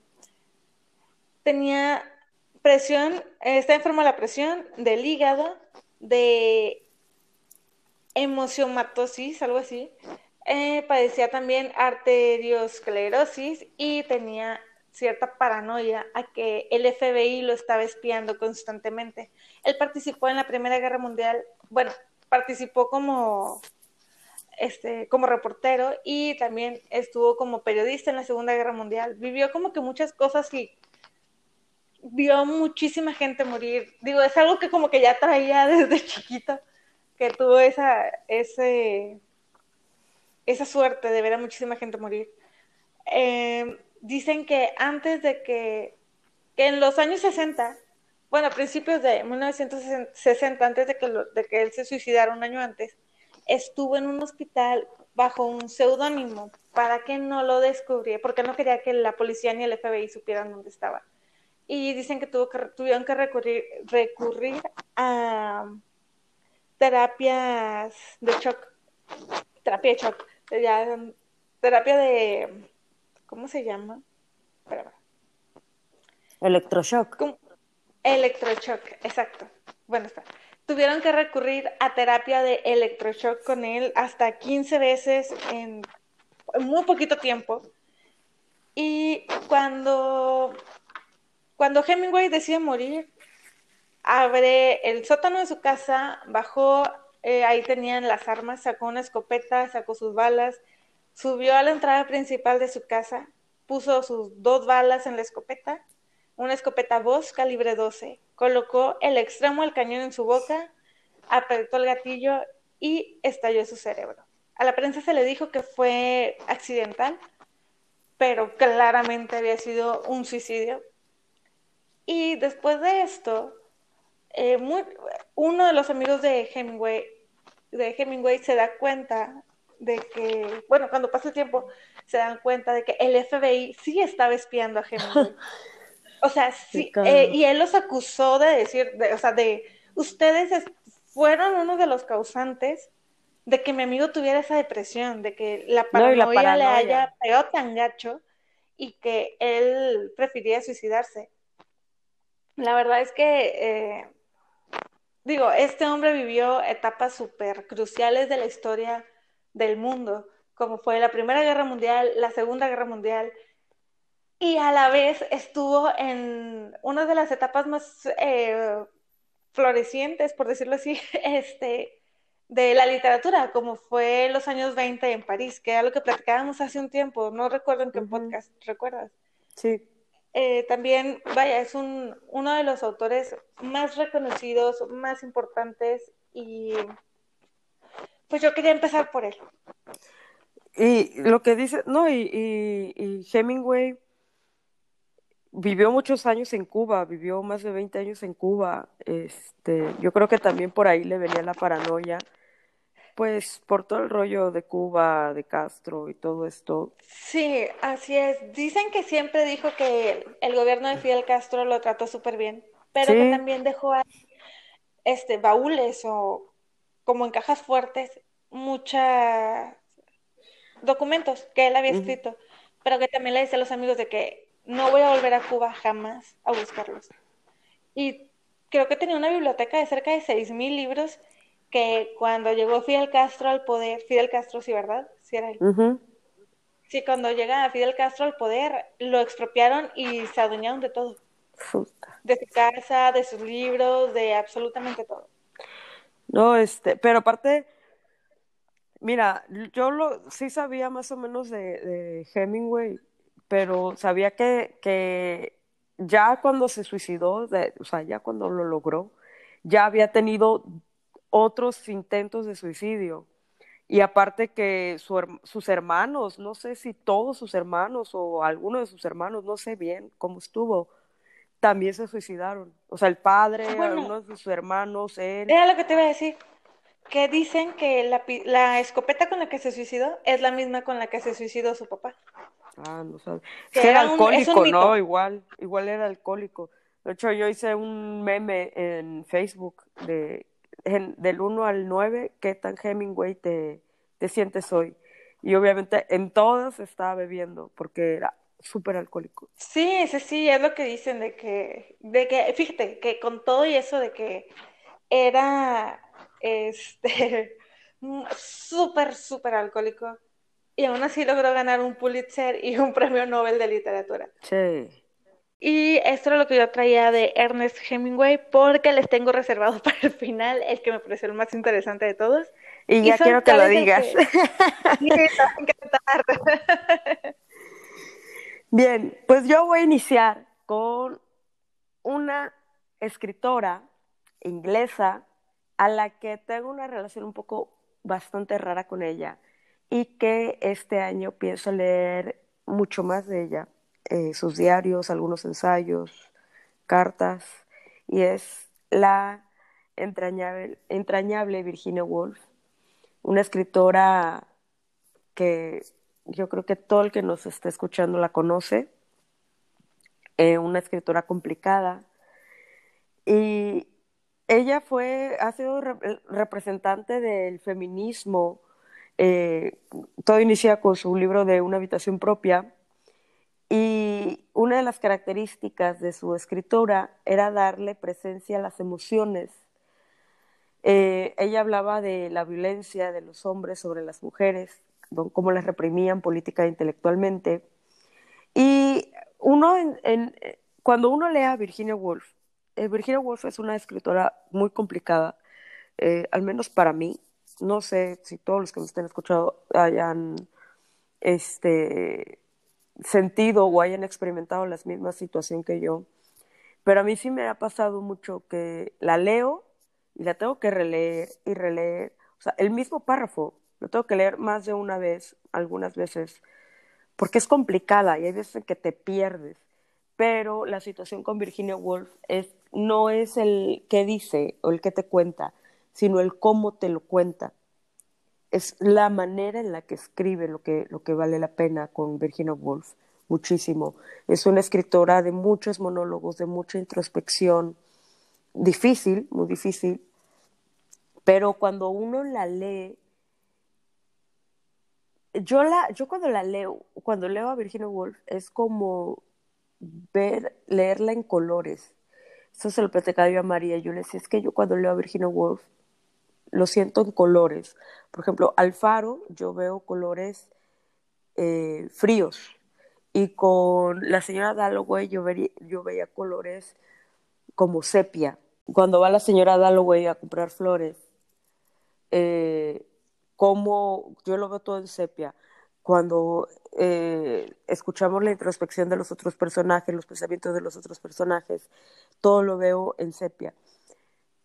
Tenía presión, está enfermo de la presión, del hígado, de hemociomatosis, algo así. Eh, padecía también arteriosclerosis y tenía cierta paranoia a que el FBI lo estaba espiando constantemente. Él participó en la Primera Guerra Mundial, bueno, participó como este, como reportero y también estuvo como periodista en la Segunda Guerra Mundial. Vivió como que muchas cosas y vio muchísima gente morir. Digo, es algo que como que ya traía desde chiquito, que tuvo esa, ese, esa suerte de ver a muchísima gente morir. Eh, dicen que antes de que, que en los años 60, bueno, a principios de 1960, antes de que, de que él se suicidara un año antes, estuvo en un hospital bajo un seudónimo para que no lo descubriera, porque no quería que la policía ni el FBI supieran dónde estaba. Y dicen que, tuvo que tuvieron que recurrir, recurrir a terapias de shock, terapia de shock, terapia de ¿Cómo se llama? Electroshock. Electroshock, exacto. Bueno, está. Tuvieron que recurrir a terapia de electroshock con él hasta 15 veces en muy poquito tiempo. Y cuando, cuando Hemingway decide morir, abre el sótano de su casa, bajó, eh, ahí tenían las armas, sacó una escopeta, sacó sus balas, Subió a la entrada principal de su casa, puso sus dos balas en la escopeta, una escopeta Voss calibre 12, colocó el extremo del cañón en su boca, apretó el gatillo y estalló su cerebro. a la prensa se le dijo que fue accidental, pero claramente había sido un suicidio. Y después de esto, eh, uno de los amigos de Hemingway, de Hemingway se da cuenta de que, bueno, cuando pasa el tiempo, se dan cuenta de que el FBI sí estaba espiando a Hemingway. O sea, sí, eh, y él los acusó de decir, o sea, de, ustedes fueron uno de los causantes de que mi amigo tuviera esa depresión, de que la paranoia, le haya pegado tan gacho y que él prefiriera suicidarse. La verdad es que, eh, digo, este hombre vivió etapas súper cruciales de la historia del mundo, como fue la Primera Guerra Mundial, la Segunda Guerra Mundial, y a la vez estuvo en una de las etapas más eh, florecientes, por decirlo así, este, de la literatura, como fue los años 20 en París, que era lo que platicábamos hace un tiempo, no recuerdo en qué podcast, ¿recuerdas? Sí. Eh, también, vaya, es un, uno de los autores más reconocidos, más importantes y pues yo quería empezar por él. Y lo que dice, no, y, y, Hemingway vivió muchos años en Cuba, vivió más de 20 años en Cuba. Este, yo creo que también por ahí le venía la paranoia, pues por todo el rollo de Cuba, de Castro y todo esto. Sí, así es. Dicen que siempre dijo que el gobierno de Fidel Castro lo trató súper bien, pero que también dejó este baúles o como en cajas fuertes muchos documentos que él había escrito, pero que también le dice a los amigos de que no voy a volver a Cuba jamás a buscarlos. Y creo que tenía una biblioteca de cerca de 6.000 libros que cuando llegó Fidel Castro al poder, Fidel Castro sí, ¿verdad? Sí era él. Sí, cuando llega Fidel Castro al poder, lo expropiaron y se adueñaron de todo. De su casa, de sus libros, de absolutamente todo. No, este, pero aparte, mira, yo lo, sí sabía más o menos de, Hemingway, pero sabía que, que ya cuando se suicidó, o sea, ya cuando lo logró, ya había tenido otros intentos de suicidio. Y aparte que sus hermanos, no sé si todos sus hermanos o alguno de sus hermanos, no sé bien cómo estuvo, también se suicidaron. O sea, el padre, algunos de sus hermanos, él. Era lo que te iba a decir. Que dicen que la, la, escopeta con la que se suicidó es la misma con la que se suicidó su papá. Ah, no sabes. era, alcohólico, ¿no? Igual, igual era alcohólico. De hecho, yo hice un meme en Facebook de del 1 al 9, ¿qué tan Hemingway te, te sientes hoy? Y obviamente en todas estaba bebiendo porque era súper alcohólico. Sí, sí, sí, es lo que dicen de que, de que, fíjate, que con todo y eso de que era, este, súper, súper alcohólico y aún así logró ganar un Pulitzer y un premio Nobel de literatura. Sí. Y esto era lo que yo traía de Ernest Hemingway porque les tengo reservado para el final el que me pareció el más interesante de todos. Y ya quiero que lo digas. Sí, a encantar. Bien, pues yo voy a iniciar con una escritora inglesa a la que tengo una relación un poco bastante rara con ella y que este año pienso leer mucho más de ella, eh, sus diarios, algunos ensayos, cartas, y es la entrañable, entrañable Virginia Woolf, una escritora que yo creo que todo el que nos está escuchando la conoce, eh, una escritora complicada. Y ella fue, ha sido representante del feminismo. Eh, todo inicia con su libro de Una habitación propia. Y una de las características de su escritura era darle presencia a las emociones. Eh, ella hablaba de la violencia de los hombres sobre las mujeres, cómo las reprimían política e intelectualmente. Y uno, cuando uno lee a Virginia Woolf, eh, Virginia Woolf es una escritora muy complicada, eh, al menos para mí. No sé si todos los que me estén escuchando hayan este, sentido o hayan experimentado la misma situación que yo, pero a mí sí me ha pasado mucho que la leo y la tengo que releer y releer. O sea, el mismo párrafo lo tengo que leer más de una vez, algunas veces, porque es complicada y hay veces en que te pierdes. Pero la situación con Virginia Woolf es, no es el que dice o el que te cuenta, sino el cómo te lo cuenta. Es la manera en la que escribe lo que, lo que vale la pena con Virginia Woolf, muchísimo. Es una escritora de muchos monólogos, de mucha introspección, difícil, muy difícil, pero cuando uno la lee yo la, yo cuando la leo, cuando leo a Virginia Woolf, es como ver, leerla en colores. Eso se lo platicaba yo a María. Yo le decía, es que yo cuando leo a Virginia Woolf, lo siento en colores. Por ejemplo, Alfaro, yo veo colores eh, fríos. Y con la señora Dalloway yo, yo veía colores como sepia. Cuando va la señora Dalloway a comprar flores, eh, cómo yo lo veo todo en sepia. Cuando eh, escuchamos la introspección de los otros personajes, los pensamientos de los otros personajes, todo lo veo en sepia.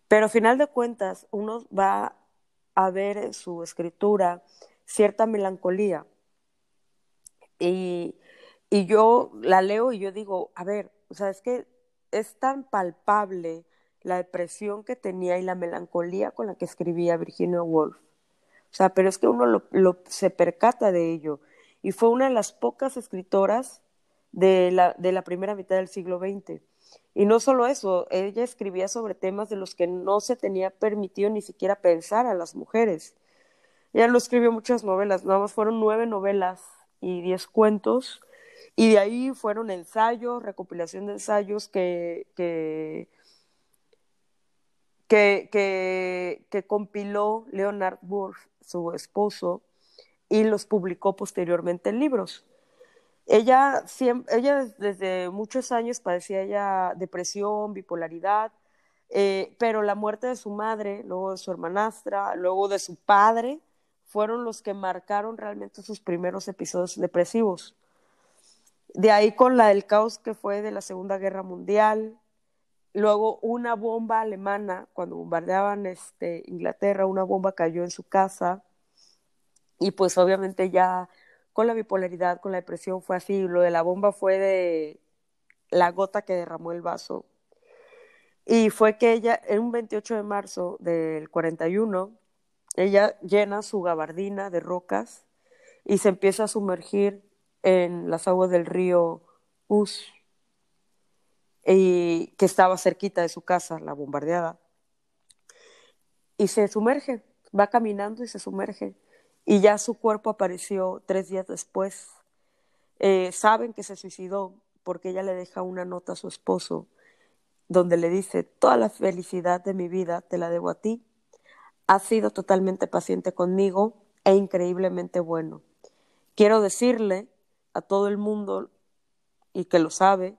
Pero a final de cuentas, uno va a ver en su escritura cierta melancolía. Y, y yo la leo y yo digo, a ver, o sea, es que es tan palpable la depresión que tenía y la melancolía con la que escribía Virginia Woolf sea, pero es que uno lo, se percata de ello. Y fue una de las pocas escritoras de la, de la primera mitad del siglo XX. Y no solo eso, ella escribía sobre temas de los que no se tenía permitido ni siquiera pensar a las mujeres. Ella no escribió muchas novelas, nada más fueron nueve novelas y diez cuentos, y de ahí fueron ensayos, recopilación de ensayos que, que, que, que compiló Leonard Woolf su esposo, y los publicó posteriormente en libros. Ella, ella desde muchos años padecía ya depresión, bipolaridad, eh, pero la muerte de su madre, luego de su hermanastra, luego de su padre, fueron los que marcaron realmente sus primeros episodios depresivos. De ahí con la del caos que fue de la Segunda Guerra Mundial, Luego una bomba alemana, cuando bombardeaban este, Inglaterra, una bomba cayó en su casa y pues obviamente ya con la bipolaridad, con la depresión fue así. Lo de la bomba fue de la gota que derramó el vaso. Y fue que ella, en un 28 de marzo del 41, ella llena su gabardina de rocas y se empieza a sumergir en las aguas del río Us y que estaba cerquita de su casa, la bombardeada. Y se sumerge, va caminando y se sumerge. Y ya su cuerpo apareció tres días después. Eh, saben que se suicidó porque ella le deja una nota a su esposo donde le dice, toda la felicidad de mi vida te la debo a ti. Has sido totalmente paciente conmigo e increíblemente bueno. Quiero decirle a todo el mundo, y que lo sabe,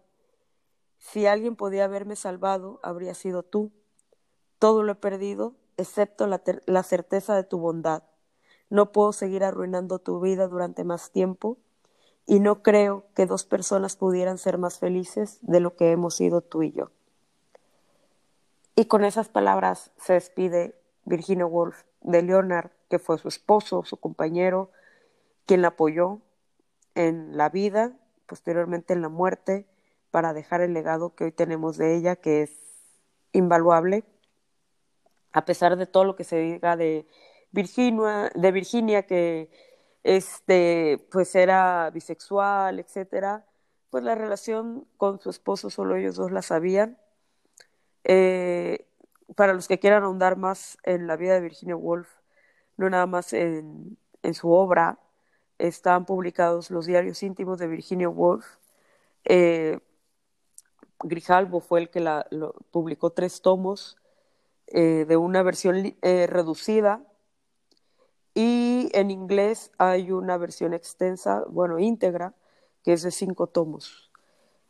si alguien podía haberme salvado, habría sido tú. Todo lo he perdido, excepto la, certeza de tu bondad. No puedo seguir arruinando tu vida durante más tiempo y no creo que dos personas pudieran ser más felices de lo que hemos sido tú y yo. Y con esas palabras se despide Virginia Woolf de Leonard, que fue su esposo, su compañero, quien la apoyó en la vida, posteriormente en la muerte, para dejar el legado que hoy tenemos de ella, que es invaluable, a pesar de todo lo que se diga de Virginia, de Virginia que este, pues era bisexual, etcétera, pues la relación con su esposo solo ellos dos la sabían. Eh, para los que quieran ahondar más en la vida de Virginia Woolf, no nada más en, en su obra, están publicados los diarios íntimos de Virginia Woolf, eh, Grijalbo fue el que la, publicó tres tomos eh, de una versión eh, reducida y en inglés hay una versión extensa, bueno, íntegra, que es de cinco tomos.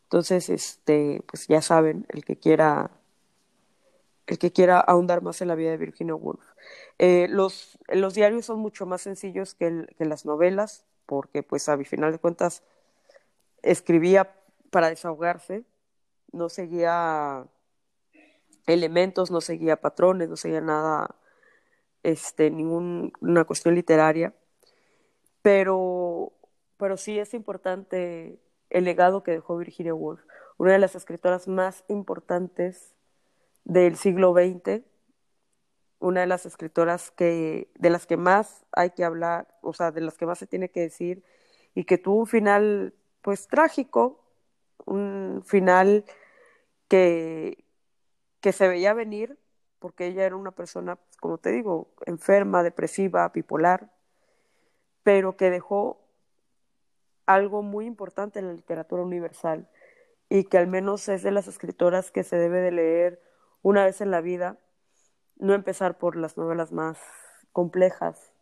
Entonces, este, pues ya saben, el que quiera, el que quiera ahondar más en la vida de Virginia Woolf. Eh, los, los diarios son mucho más sencillos que, que las novelas, porque pues a final de cuentas escribía para desahogarse no seguía elementos, no seguía patrones, no seguía nada este, ninguna cuestión literaria, pero, pero sí es importante el legado que dejó Virginia Woolf, una de las escritoras más importantes del siglo XX, una de las escritoras que, de las que más hay que hablar, o sea, de las que más se tiene que decir, y que tuvo un final, pues, trágico, un final que, que se veía venir, porque ella era una persona, pues, como te digo, enferma, depresiva, bipolar, pero que dejó algo muy importante en la literatura universal y que al menos es de las escritoras que se debe de leer una vez en la vida, no empezar por las novelas más complejas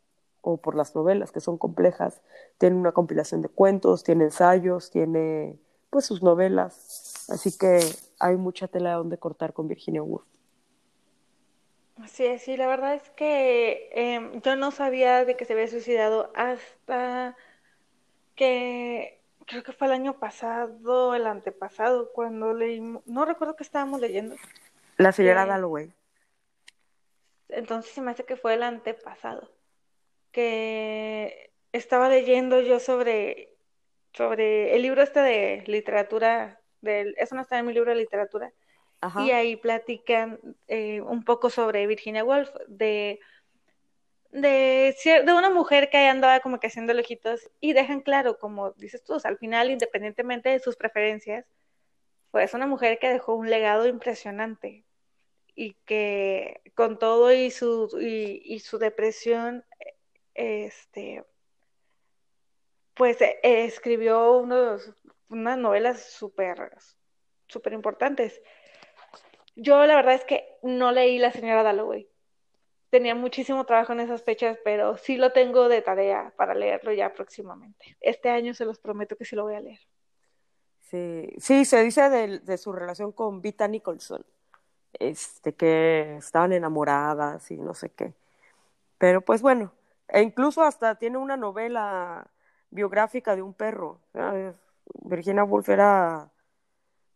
o por las novelas que son complejas, tiene una compilación de cuentos, tiene ensayos, tiene pues sus novelas, así que hay mucha tela de donde cortar con Virginia Woolf. Sí, sí, la verdad es que em, yo no sabía de que se había suicidado hasta que creo que fue el año pasado, el antepasado, cuando leímos, no recuerdo que estábamos leyendo. La señora Dalloway. Entonces se me hace que fue el antepasado, que estaba leyendo yo sobre, sobre el libro este de literatura, del, eso no está en mi libro de literatura, y ahí platican eh, un poco sobre Virginia Woolf, de de, de una mujer que andaba como que haciendo lejitos y dejan claro, como dices tú, al final, independientemente de sus preferencias, pues una mujer que dejó un legado impresionante y que con todo y su, y, su depresión, este, pues e, escribió unos, unas novelas súper, súper importantes. Yo la verdad es que no leí La señora Dalloway tenía muchísimo trabajo en esas fechas, pero sí lo tengo de tarea para leerlo ya próximamente. Este año se los prometo que sí lo voy a leer. Sí, sí se dice de, su relación con Vita Nicholson, este, que estaban enamoradas y no sé qué. Pero pues bueno, e incluso hasta tiene una novela biográfica de un perro. Virginia Woolf era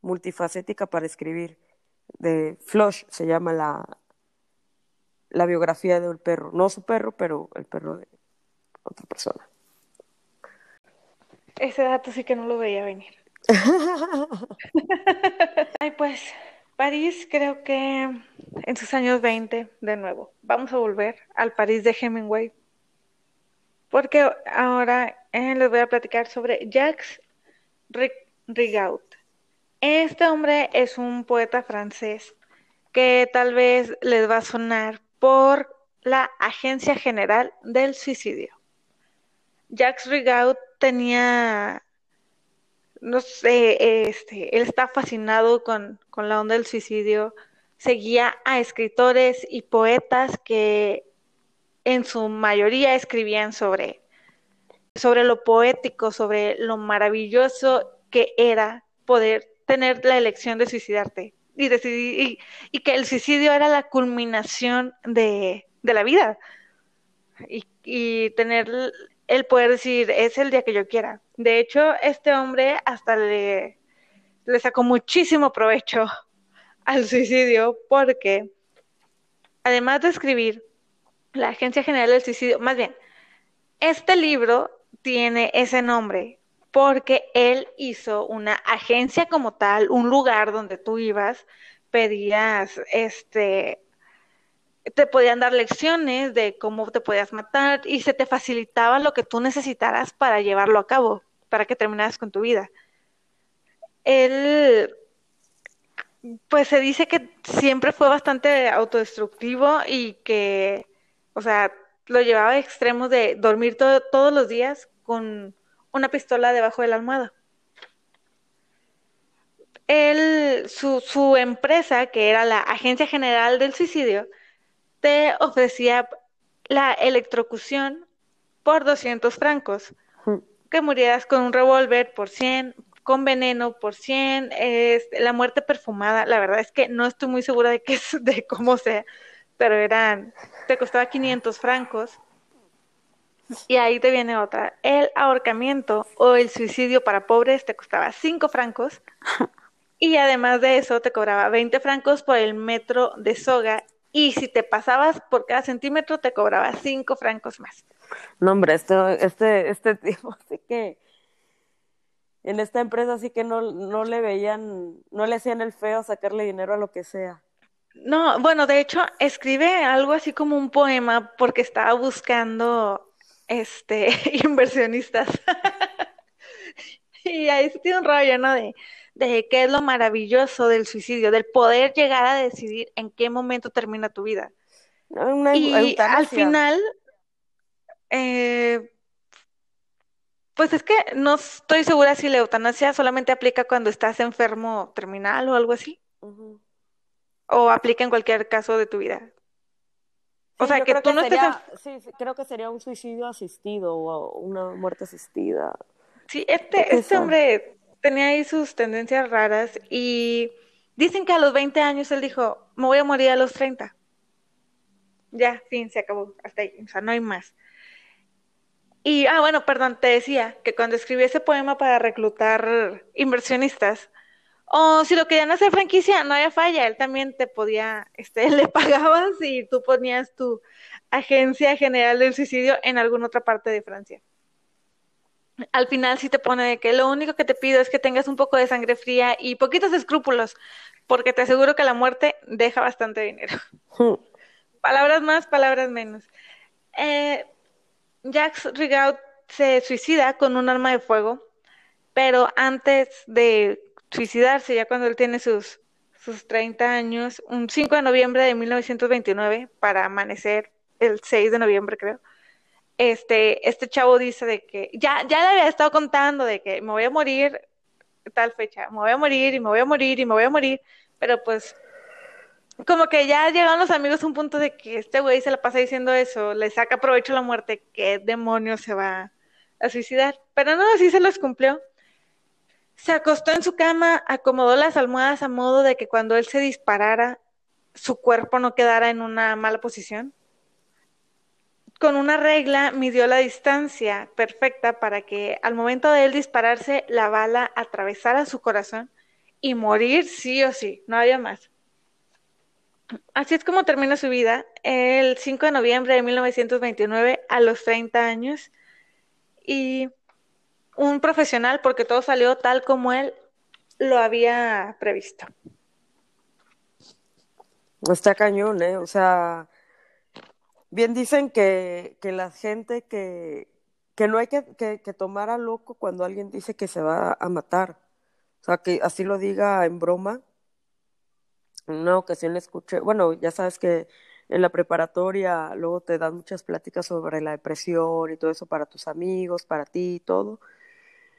multifacética para escribir. De Flush se llama la, la biografía de un perro, no su perro, pero el perro de otra persona. Ese dato sí que no lo veía venir. Ay, pues, París creo que en sus años 20, de nuevo, vamos a volver al París de Hemingway. Porque ahora eh, les voy a platicar sobre Jacques Rigaud. Este hombre es un poeta francés que tal vez les va a sonar por la Agencia General del Suicidio. Jacques Rigaud tenía, no sé, este, él está fascinado con, con la onda del suicidio, seguía a escritores y poetas que en su mayoría escribían sobre, sobre lo poético, sobre lo maravilloso que era poder tener la elección de suicidarte y, decidí, y, que el suicidio era la culminación de, la vida. Y, tener el poder decir, es el día que yo quiera. De hecho, este hombre hasta le, le sacó muchísimo provecho al suicidio porque, además de escribir, la Agencia General del Suicidio, más bien, este libro tiene ese nombre porque él hizo una agencia como tal, un lugar donde tú ibas, pedías, este, te podían dar lecciones de cómo te podías matar y se te facilitaba lo que tú necesitaras para llevarlo a cabo, para que terminaras con tu vida. Él, pues se dice que siempre fue bastante autodestructivo y que, o sea, lo llevaba a extremos de dormir todos los días con una pistola debajo de la almohada. Él, su, su empresa, que era la Agencia General del Suicidio, te ofrecía la electrocución por 200 francos. Que murieras con un revólver por 100, con veneno por 100, es, la muerte perfumada. La verdad es que no estoy muy segura de, qué, de cómo sea, pero eran, te costaba 500 francos. Y ahí te viene otra. El ahorcamiento o el suicidio para pobres te costaba 5 francos. Y además de eso te cobraba 20 francos por el metro de soga y si te pasabas por cada centímetro te cobraba cinco francos más. No, hombre, este, este, este tipo sí que en esta empresa sí que no, no le veían, no le hacían el feo sacarle dinero a lo que sea. No, bueno, de hecho, escribe algo así como un poema porque estaba buscando este inversionistas. y ahí se tiene un rollo, ¿no? De, de qué es lo maravilloso del suicidio, del poder llegar a decidir en qué momento termina tu vida. y al final, eh, pues es que no estoy segura si la eutanasia solamente aplica cuando estás enfermo terminal o algo así. O aplica en cualquier caso de tu vida. o sea, que tú no sería, Sí, creo que sería un suicidio asistido o una muerte asistida. Sí, este, este hombre tenía ahí sus tendencias raras y dicen que a los 20 años él dijo, me voy a morir a los 30. Ya, fin, se acabó, hasta ahí, o sea, no hay más. Y, ah, bueno, perdón, te decía que cuando escribí ese poema para reclutar inversionistas, o si lo querían hacer franquicia, no había falla, él también te podía, este, le pagabas y tú ponías tu agencia general del suicidio en alguna otra parte de Francia al final sí te pone de que lo único que te pido es que tengas un poco de sangre fría y poquitos escrúpulos, porque te aseguro que la muerte deja bastante dinero. Hmm. Palabras más, palabras menos. Eh, Jacques Rigaud se suicida con un arma de fuego, pero antes de suicidarse, ya cuando él tiene sus, sus 30 años, un 5 de noviembre de 1929, para amanecer el 6 de noviembre creo, este, este chavo dice de que ya, ya le había estado contando de que me voy a morir tal fecha, me voy a morir y me voy a morir y me voy a morir, pero pues como que ya llegaron los amigos a un punto de que este güey se la pasa diciendo eso, le saca provecho a la muerte, ¿qué demonios se va a suicidar? Pero no, así se los cumplió. Se acostó en su cama, acomodó las almohadas a modo de que cuando él se disparara, su cuerpo no quedara en una mala posición con una regla midió la distancia perfecta para que al momento de él dispararse la bala atravesara su corazón y morir sí o sí, no había más. Así es como termina su vida el 5 de noviembre de 1929 a los 30 años y un profesional porque todo salió tal como él lo había previsto. Está cañón, ¿eh? O sea, Bien dicen que, que la gente que, que no hay que, que, tomar a loco cuando alguien dice que se va a matar. O sea, que así lo diga en broma. En una ocasión escuché, bueno, ya sabes que en la preparatoria luego te dan muchas pláticas sobre la depresión y todo eso para tus amigos, para ti y todo.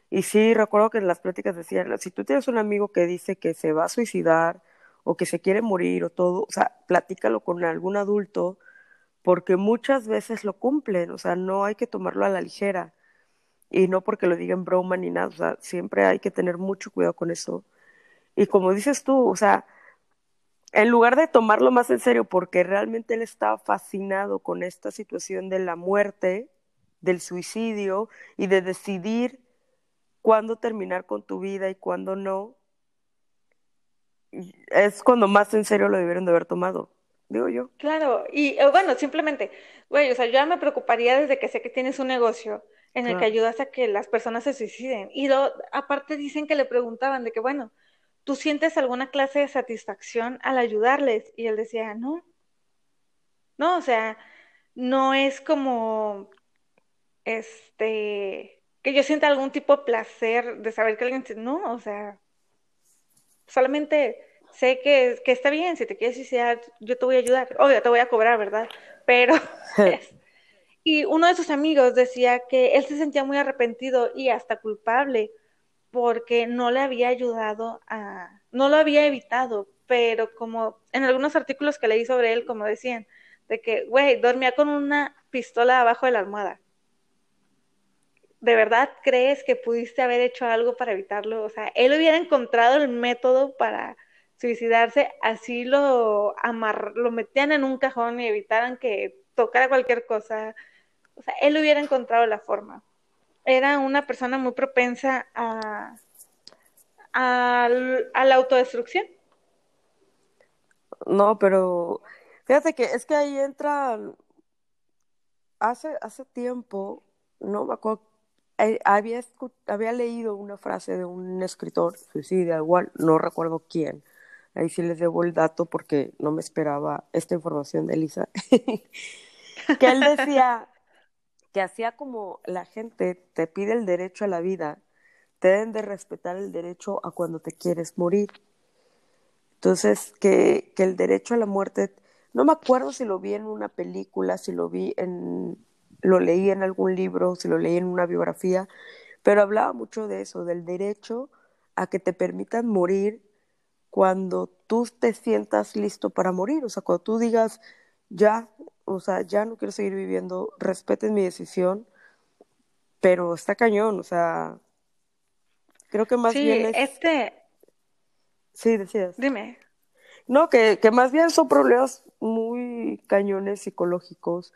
Y sí, recuerdo que en las pláticas decían, si tú tienes un amigo que dice que se va a suicidar o que se quiere morir o todo, o sea, platícalo con algún adulto porque muchas veces lo cumplen, o sea, no hay que tomarlo a la ligera y no porque lo digan broma ni nada, o sea, siempre hay que tener mucho cuidado con eso. Y como dices tú, o sea, en lugar de tomarlo más en serio, porque realmente él estaba fascinado con esta situación de la muerte, del suicidio y de decidir cuándo terminar con tu vida y cuándo no, es cuando más en serio lo debieron de haber tomado digo yo. Claro, y eh, bueno, simplemente, güey, o sea, yo ya me preocuparía desde que sé que tienes un negocio en el que ayudas a que las personas se suiciden. Y lo, aparte dicen que le preguntaban de que, bueno, ¿tú sientes alguna clase de satisfacción al ayudarles? Y él decía, no. No, o sea, no es como, este, que yo sienta algún tipo de placer de saber que alguien, no, o sea, solamente sé que, que, está bien, si te quieres suicidar, yo te voy a ayudar. Obvio, te voy a cobrar, ¿verdad? Pero... y uno de sus amigos decía que él se sentía muy arrepentido y hasta culpable porque no le había ayudado a... no lo había evitado, pero como en algunos artículos que leí sobre él, como decían, de que, güey, dormía con una pistola abajo de la almohada. ¿De verdad crees que pudiste haber hecho algo para evitarlo? O sea, él hubiera encontrado el método para suicidarse, así lo amar lo metían en un cajón y evitaran que tocara cualquier cosa. O sea, él hubiera encontrado la forma. Era una persona muy propensa a, a, la autodestrucción. No, pero Fíjate que es que ahí entra, hace, hace tiempo, no me acuerdo, eh, había, había leído una frase de un escritor suicida, igual, no recuerdo quién, ahí sí les debo el dato porque no me esperaba esta información de Elisa, que él decía que hacía como la gente te pide el derecho a la vida, te deben de respetar el derecho a cuando te quieres morir. Entonces, que, que el derecho a la muerte no me acuerdo si lo vi en una película, si lo vi en, lo leí en algún libro, si lo leí en una biografía, pero hablaba mucho de eso, del derecho a que te permitan morir cuando tú te sientas listo para morir, o sea, cuando tú digas, ya, o sea, ya no quiero seguir viviendo, respeten mi decisión, pero está cañón, o sea, creo que más bien es... este... Sí, decías. Dime. No, que, que más bien son problemas muy cañones psicológicos.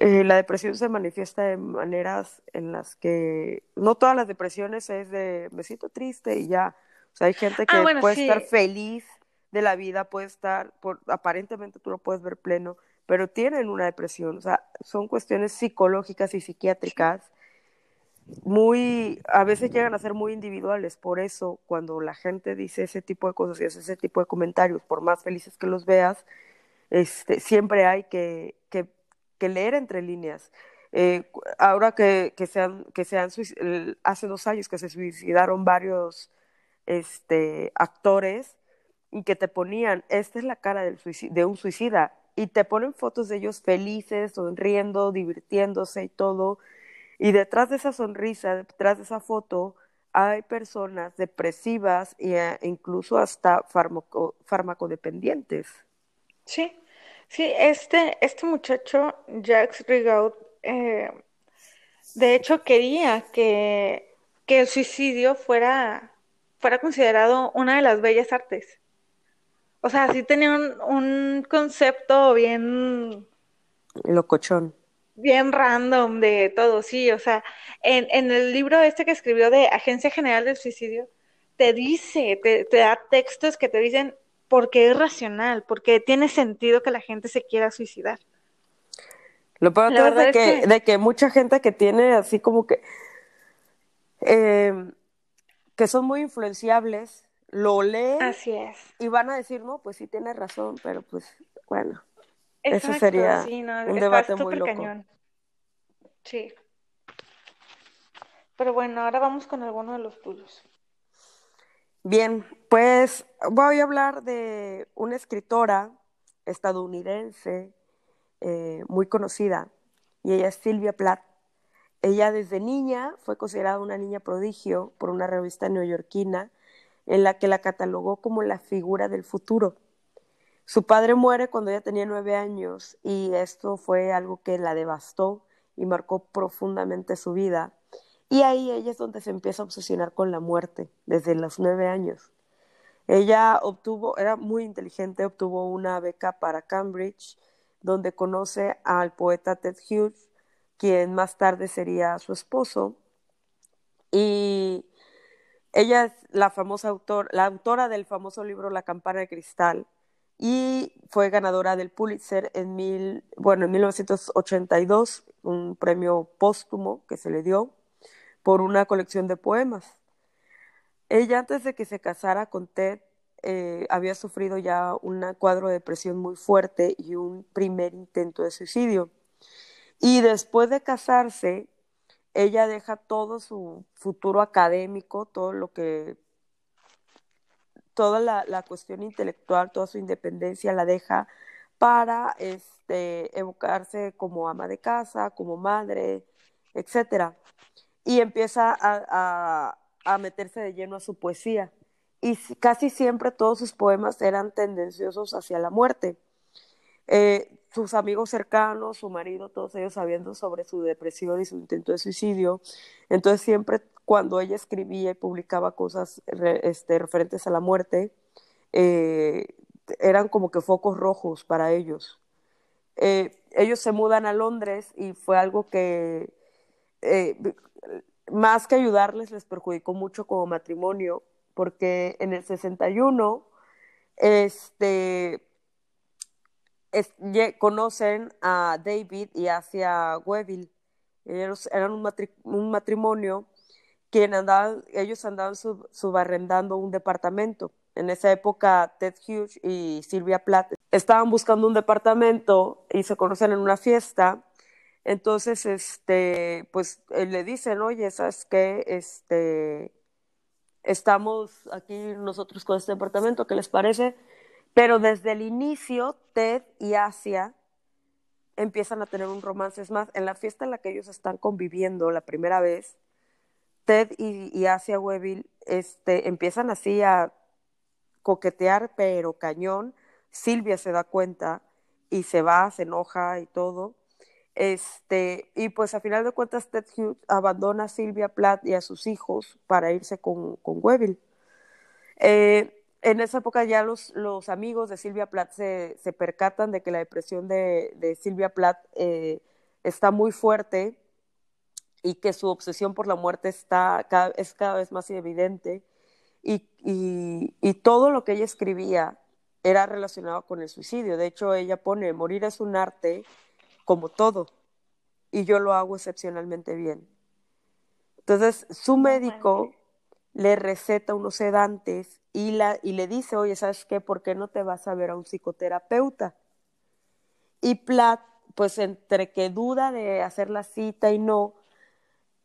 Eh, la depresión se manifiesta de maneras en las que no todas las depresiones es de me siento triste y ya. O sea, hay gente que Ah, bueno, puede sí. estar feliz de la vida, puede estar, por, aparentemente tú lo puedes ver pleno, pero tienen una depresión. O sea, son cuestiones psicológicas y psiquiátricas muy, a veces llegan a ser muy individuales. Por eso, cuando la gente dice ese tipo de cosas y hace ese tipo de comentarios, por más felices que los veas, este, siempre hay que, que, leer entre líneas. Eh, ahora que, que, se han, que se han hace dos años que se suicidaron varios este, actores y que te ponían, esta es la cara del suici- de un suicida, y te ponen fotos de ellos felices, sonriendo, divirtiéndose y todo, y detrás de esa sonrisa, detrás de esa foto, hay personas depresivas e incluso hasta fármaco, farmacodependientes. Sí, sí, este, este muchacho, Jacques Rigaud, eh, de hecho quería que, que el suicidio fuera, fuera considerado una de las bellas artes. O sea, sí tenía un, un concepto bien, Locochón. bien random de todo, sí. O sea, en, en el libro este que escribió de Agencia General del Suicidio, te dice, te, te da textos que te dicen por qué es racional, porque tiene sentido que la gente se quiera suicidar. Lo peor es de es que, que- de que mucha gente que tiene así como que, eh, que son muy influenciables, lo leen Así es. y van a decir, no, pues sí tienes razón, pero pues bueno, Exacto, sería sí, no, un debate muy loco. cañón. Sí. Pero bueno, ahora vamos con alguno de los tuyos. Bien, pues voy a hablar de una escritora estadounidense eh, muy conocida y ella es Sylvia Plath. Ella desde niña fue considerada una niña prodigio por una revista neoyorquina en la que la catalogó como la figura del futuro. Su padre muere cuando ella tenía nueve años y esto fue algo que la devastó y marcó profundamente su vida. Y ahí ella es donde se empieza a obsesionar con la muerte, desde los nueve años. Ella obtuvo, era muy inteligente, obtuvo una beca para Cambridge, donde conoce al poeta Ted Hughes, quien más tarde sería su esposo. Y ella es la famosa la autora del famoso libro La campana de cristal y fue ganadora del Pulitzer en mil, bueno, en 1982, un premio póstumo que se le dio por una colección de poemas. Ella antes de que se casara con Ted eh, había sufrido ya un cuadro de depresión muy fuerte y un primer intento de suicidio. Y después de casarse, ella deja todo su futuro académico, todo lo que, toda la, cuestión intelectual, toda su independencia la deja para este, evocarse como ama de casa, como madre, etcétera. Y empieza a, a, meterse de lleno a su poesía. Y casi siempre todos sus poemas eran tendenciosos hacia la muerte. Eh, sus amigos cercanos, su marido, todos ellos sabiendo sobre su depresión y su intento de suicidio. Entonces siempre cuando ella escribía y publicaba cosas este, referentes a la muerte, eh, eran como que focos rojos para ellos. Eh, ellos se mudan a Londres y fue algo que eh, más que ayudarles les perjudicó mucho como matrimonio, porque en el 61 este, conocen a David y hacia Weville. Ellos eran un, matrimonio quien andaban, ellos andaban subarrendando un departamento. En esa época, Ted Hughes y Silvia Plath estaban buscando un departamento y se conocen en una fiesta. Entonces, este, pues le dicen, oye, ¿sabes qué? Este, estamos aquí nosotros con este departamento, ¿qué les parece? Pero desde el inicio, Ted y Asia empiezan a tener un romance. Es más, en la fiesta en la que ellos están conviviendo la primera vez, Ted y, Asia Weville este, empiezan así a coquetear, pero cañón. Silvia se da cuenta y se va, se enoja y todo. Este, y pues a final de cuentas Ted Hughes abandona a Silvia Plath y a sus hijos para irse con, con Weville. Eh, en esa época ya los, los amigos de Silvia Plath se, se, percatan de que la depresión de, de Silvia Plath eh, está muy fuerte y que su obsesión por la muerte está es cada vez más evidente y, y, y, todo lo que ella escribía era relacionado con el suicidio. De hecho, ella pone, morir es un arte como todo y yo lo hago excepcionalmente bien. Entonces, su médico le receta unos sedantes y, la, y le dice, oye, ¿sabes qué? ¿Por qué no te vas a ver a un psicoterapeuta? Y Platt, pues entre que duda de hacer la cita y no,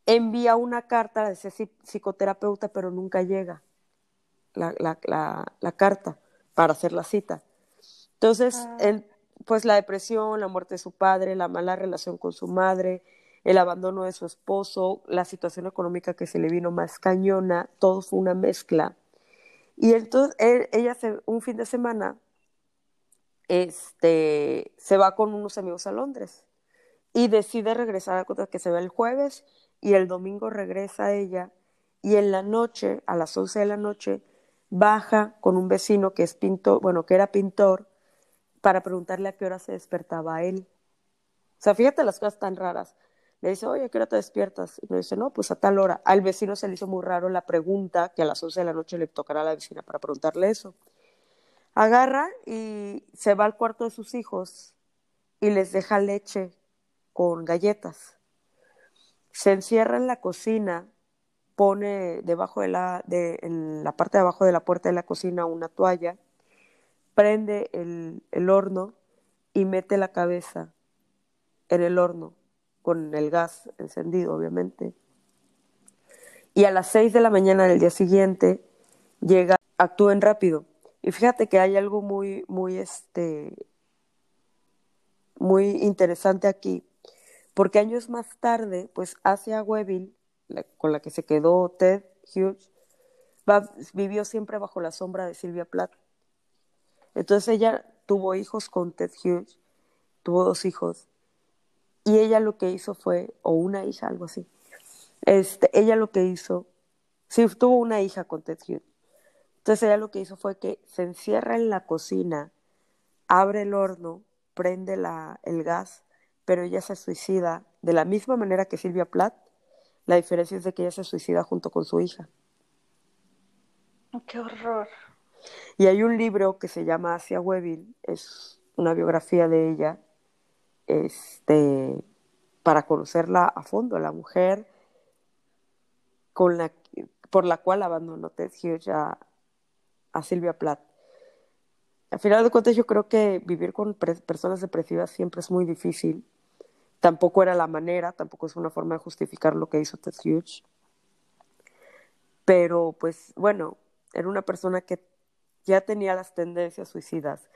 envía una carta de ese psicoterapeuta, pero nunca llega la, la, la, carta para hacer la cita. Entonces, ah. Pues la depresión, la muerte de su padre, la mala relación con su madre, el abandono de su esposo, la situación económica que se le vino más cañona, todo fue una mezcla. Y entonces ella se, un fin de semana este, se va con unos amigos a Londres y decide regresar a Cota que se va el jueves y el domingo regresa ella y en la noche, a las 11 de la noche, baja con un vecino que es pintor, bueno, que era pintor, para preguntarle a qué hora se despertaba él. O sea, fíjate las cosas tan raras. Le dice, oye, ¿a qué hora te despiertas? Y me dice, no, pues a tal hora. Al vecino se le hizo muy raro la pregunta, que a las 11 de la noche le tocará a la vecina para preguntarle eso. Agarra y se va al cuarto de sus hijos y les deja leche con galletas. Se encierra en la cocina, pone debajo de la, de, en la parte de abajo de la puerta de la cocina una toalla, prende el, el horno y mete la cabeza en el horno con el gas encendido, obviamente. Y a las 6 de la mañana del día siguiente llega, actúen rápido. Y fíjate que hay algo muy, muy, este, muy interesante aquí, porque años más tarde, pues Asia Weville, con la que se quedó Ted Hughes, vivió siempre bajo la sombra de Silvia Plath. Entonces ella tuvo hijos con Ted Hughes, tuvo dos hijos, y ella lo que hizo fue, o una hija, algo así. Este, ella lo que hizo, sí, tuvo una hija con Ted Hughes. Entonces ella lo que hizo fue que se encierra en la cocina, abre el horno, prende el gas, pero ella se suicida de la misma manera que Silvia Plath. La diferencia es de que ella se suicida junto con su hija. Oh, ¡Qué horror! Y hay un libro que se llama Asia Weville, es una biografía de ella, este, para conocerla a fondo, la mujer con la, por la cual abandonó Ted Hughes a, a Silvia Plath. Al final de cuentas, yo creo que vivir con personas depresivas siempre es muy difícil. Tampoco era la manera, tampoco es una forma de justificar lo que hizo Ted Hughes. Pero, pues, bueno, era una persona que ya tenía las tendencias suicidas.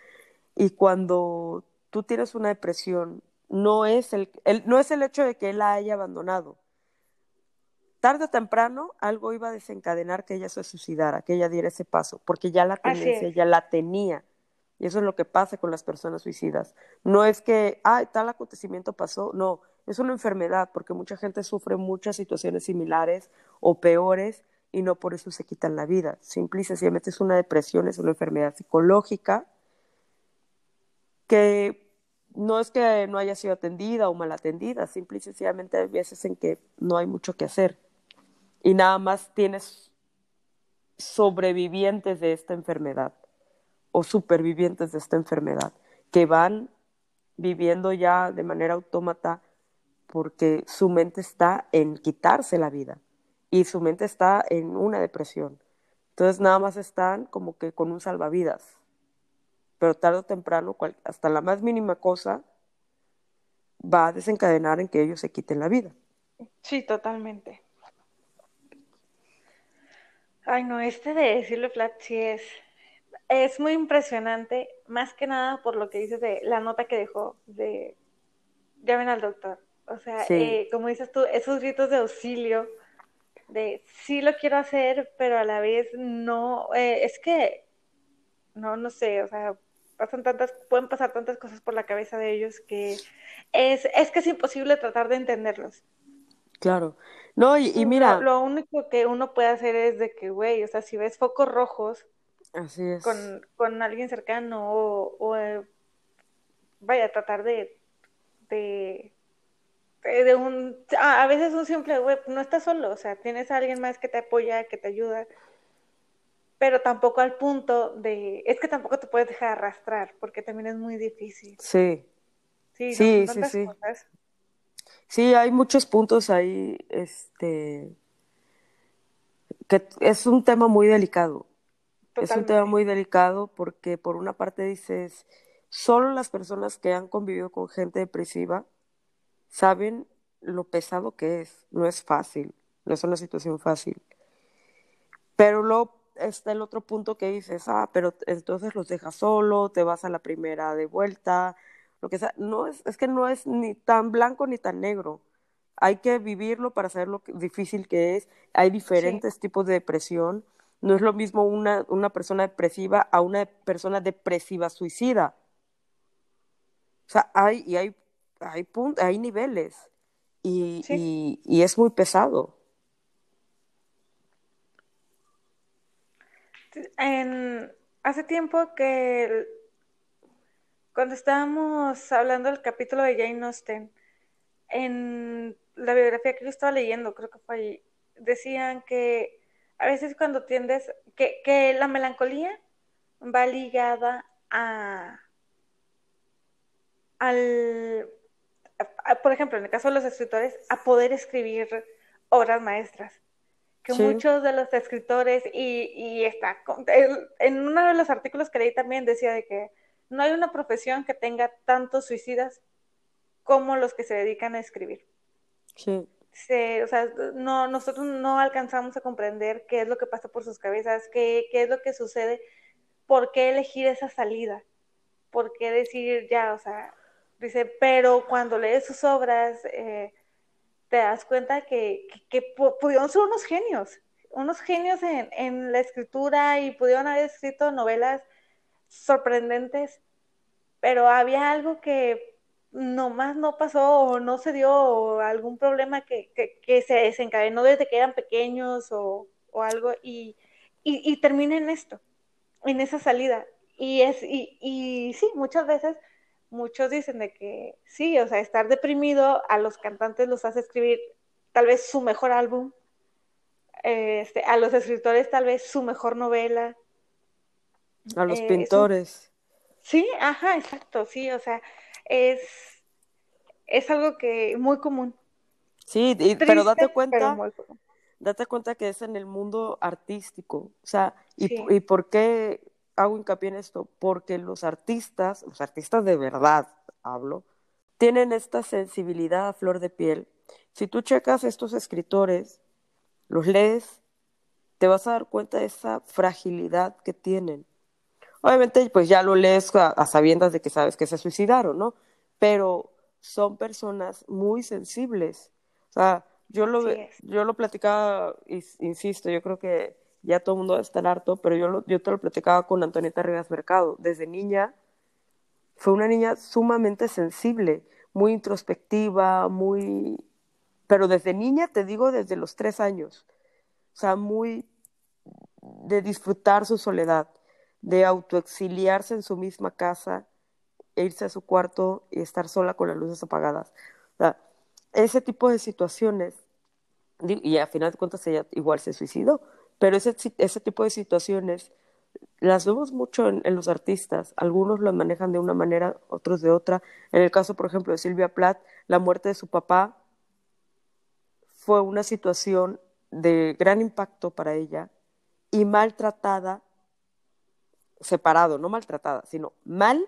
Y cuando tú tienes una depresión, no es el, no es el hecho de que él la haya abandonado. Tarde o temprano algo iba a desencadenar que ella se suicidara, que ella diera ese paso, porque ya la tendencia, ya la tenía. Y eso es lo que pasa con las personas suicidas. No es que, ah, tal acontecimiento pasó, no, es una enfermedad, porque mucha gente sufre muchas situaciones similares o peores y no por eso se quitan la vida. Simple y sencillamente es una depresión, es una enfermedad psicológica que no es que no haya sido atendida o mal atendida, simple y sencillamente hay veces en que no hay mucho que hacer y nada más tienes sobrevivientes de esta enfermedad o supervivientes de esta enfermedad que van viviendo ya de manera autómata porque su mente está en quitarse la vida y su mente está en una depresión. Entonces nada más están como que con un salvavidas. Pero tarde o temprano, hasta la más mínima cosa, va a desencadenar en que ellos se quiten la vida. Sí, totalmente. Ay, no, este de decirlo flat sí es, es muy impresionante, más que nada por lo que dices de la nota que dejó de llamen al doctor. O sea, eh, como dices tú, esos gritos de auxilio, de sí lo quiero hacer, pero a la vez no, eh, es que, no, no sé, o sea, pasan tantas, pueden pasar tantas cosas por la cabeza de ellos que es, es que es imposible tratar de entenderlos. Claro. No, y, mira. Lo, único que uno puede hacer es de que, güey, o sea, si ves focos rojos Así es. Con, con alguien cercano o, o eh, vaya, tratar de, de de un, a veces un simple web, no estás solo, o sea, tienes a alguien más que te apoya, que te ayuda, pero tampoco al punto de, es que tampoco te puedes dejar arrastrar, porque también es muy difícil. Sí. Sí, sí, sí, sí. Sí, hay muchos puntos ahí, este, que es un tema muy delicado. Es un tema muy delicado porque por una parte dices, solo las personas que han convivido con gente depresiva saben lo pesado que es. No es fácil, no es una situación fácil. Pero luego está el otro punto que dices, ah, pero entonces los dejas solo, te vas a la primera de vuelta, lo que sea. No es, es que no es ni tan blanco ni tan negro. Hay que vivirlo para saber lo difícil que es. Hay diferentes tipos de depresión. No es lo mismo una, una persona depresiva a una persona depresiva suicida. O sea, hay, y hay hay, hay niveles y, y, es muy pesado. En, hace tiempo que cuando estábamos hablando del capítulo de Jane Austen, en la biografía que yo estaba leyendo, creo que fue allí, decían que a veces cuando tiendes, que, que la melancolía va ligada a al por ejemplo, en el caso de los escritores, a poder escribir obras maestras. Que muchos de los escritores, y, y está, en uno de los artículos que leí también decía de que no hay una profesión que tenga tantos suicidas como los que se dedican a escribir. Sí. o sea, no, nosotros no alcanzamos a comprender qué es lo que pasa por sus cabezas, qué, qué es lo que sucede, por qué elegir esa salida, por qué decir ya, o sea, Dice, pero cuando lees sus obras, eh, te das cuenta que, pudieron ser unos genios, unos genios en, en, la escritura y pudieron haber escrito novelas sorprendentes, pero había algo que nomás no pasó o no se dio o algún problema que, se desencadenó desde que eran pequeños o, algo y, y, termina en esto, en esa salida. Y sí, muchas veces muchos dicen de que sí, o sea, estar deprimido a los cantantes los hace escribir tal vez su mejor álbum, este, a los escritores tal vez su mejor novela. A los eh, pintores. Sí, ajá, exacto, sí, o sea, es, es algo que muy común. Sí, pero date cuenta, date cuenta que es en el mundo artístico, o sea, y, y por qué hago hincapié en esto porque los artistas, los artistas de verdad hablo, tienen esta sensibilidad a flor de piel. Si tú checas estos escritores, los lees, te vas a dar cuenta de esa fragilidad que tienen. Obviamente, pues ya lo lees a, sabiendas de que sabes que se suicidaron, ¿no? Pero son personas muy sensibles. O sea, yo lo, yo lo platicaba, insisto, yo creo que ya todo el mundo va a estar harto, pero yo, yo te lo platicaba con Antonieta Rivas Mercado. Desde niña, fue una niña sumamente sensible, muy introspectiva, muy... Pero desde niña, te digo, desde los tres años. O sea, muy de disfrutar su soledad, de autoexiliarse en su misma casa, e irse a su cuarto y estar sola con las luces apagadas. O sea, ese tipo de situaciones, y a final de cuentas ella igual se suicidó, pero ese, ese tipo de situaciones las vemos mucho en, los artistas. Algunos lo manejan de una manera, otros de otra. En el caso, por ejemplo, de Silvia Plath, la muerte de su papá fue una situación de gran impacto para ella y maltratada, separado, no maltratada, sino mal,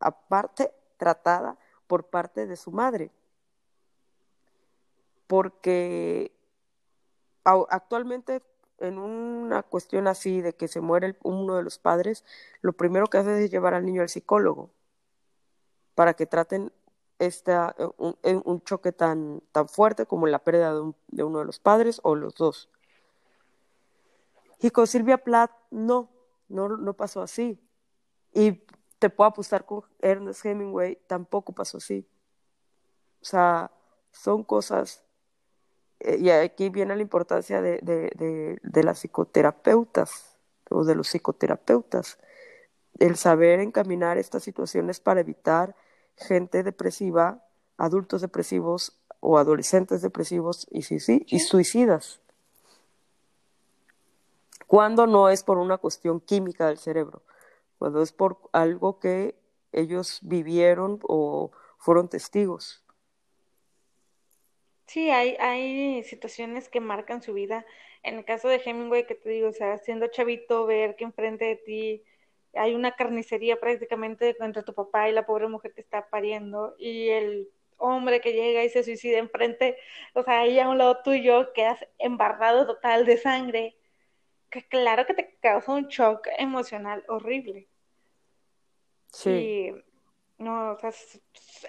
aparte, tratada por parte de su madre. Porque actualmente en una cuestión así de que se muere uno de los padres, lo primero que hace es llevar al niño al psicólogo para que traten esta, un, un choque tan, tan fuerte como la pérdida de, uno de los padres o los dos. Y con Silvia Plath no, no, no pasó así. Y te puedo apostar con Ernest Hemingway, tampoco pasó así. O sea, son cosas eh, y aquí viene la importancia de, de, de, las psicoterapeutas o de los psicoterapeutas, el saber encaminar estas situaciones para evitar gente depresiva, adultos depresivos o adolescentes depresivos y, sí, sí, y suicidas. Cuando no es por una cuestión química del cerebro, cuando es por algo que ellos vivieron o fueron testigos. Sí, hay, hay situaciones que marcan su vida. En el caso de Hemingway, que te digo, o sea, siendo chavito, ver que enfrente de ti hay una carnicería prácticamente entre tu papá y la pobre mujer que está pariendo, y el hombre que llega y se suicida enfrente, o sea, ahí a un lado tuyo quedas embarrado total de sangre, que claro que te causa un shock emocional horrible. Sí. Y, no, o sea, es,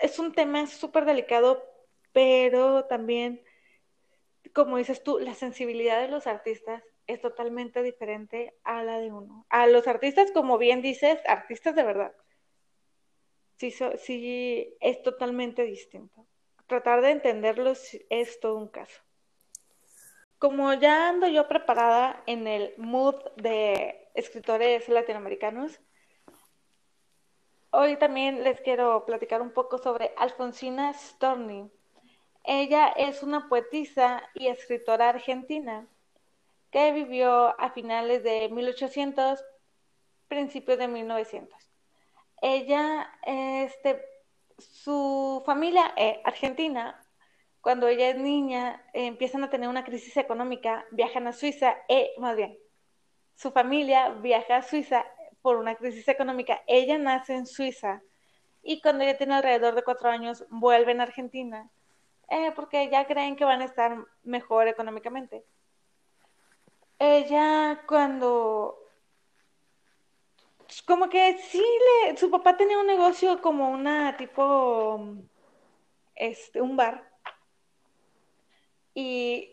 es un tema súper delicado pero también, como dices tú, la sensibilidad de los artistas es totalmente diferente a la de uno. A los artistas, como bien dices, artistas de verdad. Sí, sí es totalmente distinto. Tratar de entenderlos es todo un caso. Como ya ando yo preparada en el mood de escritores latinoamericanos, hoy también les quiero platicar un poco sobre Alfonsina Storni. Ella es una poetisa y escritora argentina que vivió a finales de 1800, principios de 1900. Ella, este, su familia eh, argentina, cuando ella es niña, empiezan a tener una crisis económica, viajan a Suiza, eh, más bien, su familia viaja a Suiza por una crisis económica. Ella nace en Suiza y cuando ella tiene alrededor de cuatro años, vuelve a Argentina eh, porque ya creen que van a estar mejor económicamente. Ella cuando como que sí le, su papá tenía un negocio como una tipo este un bar y,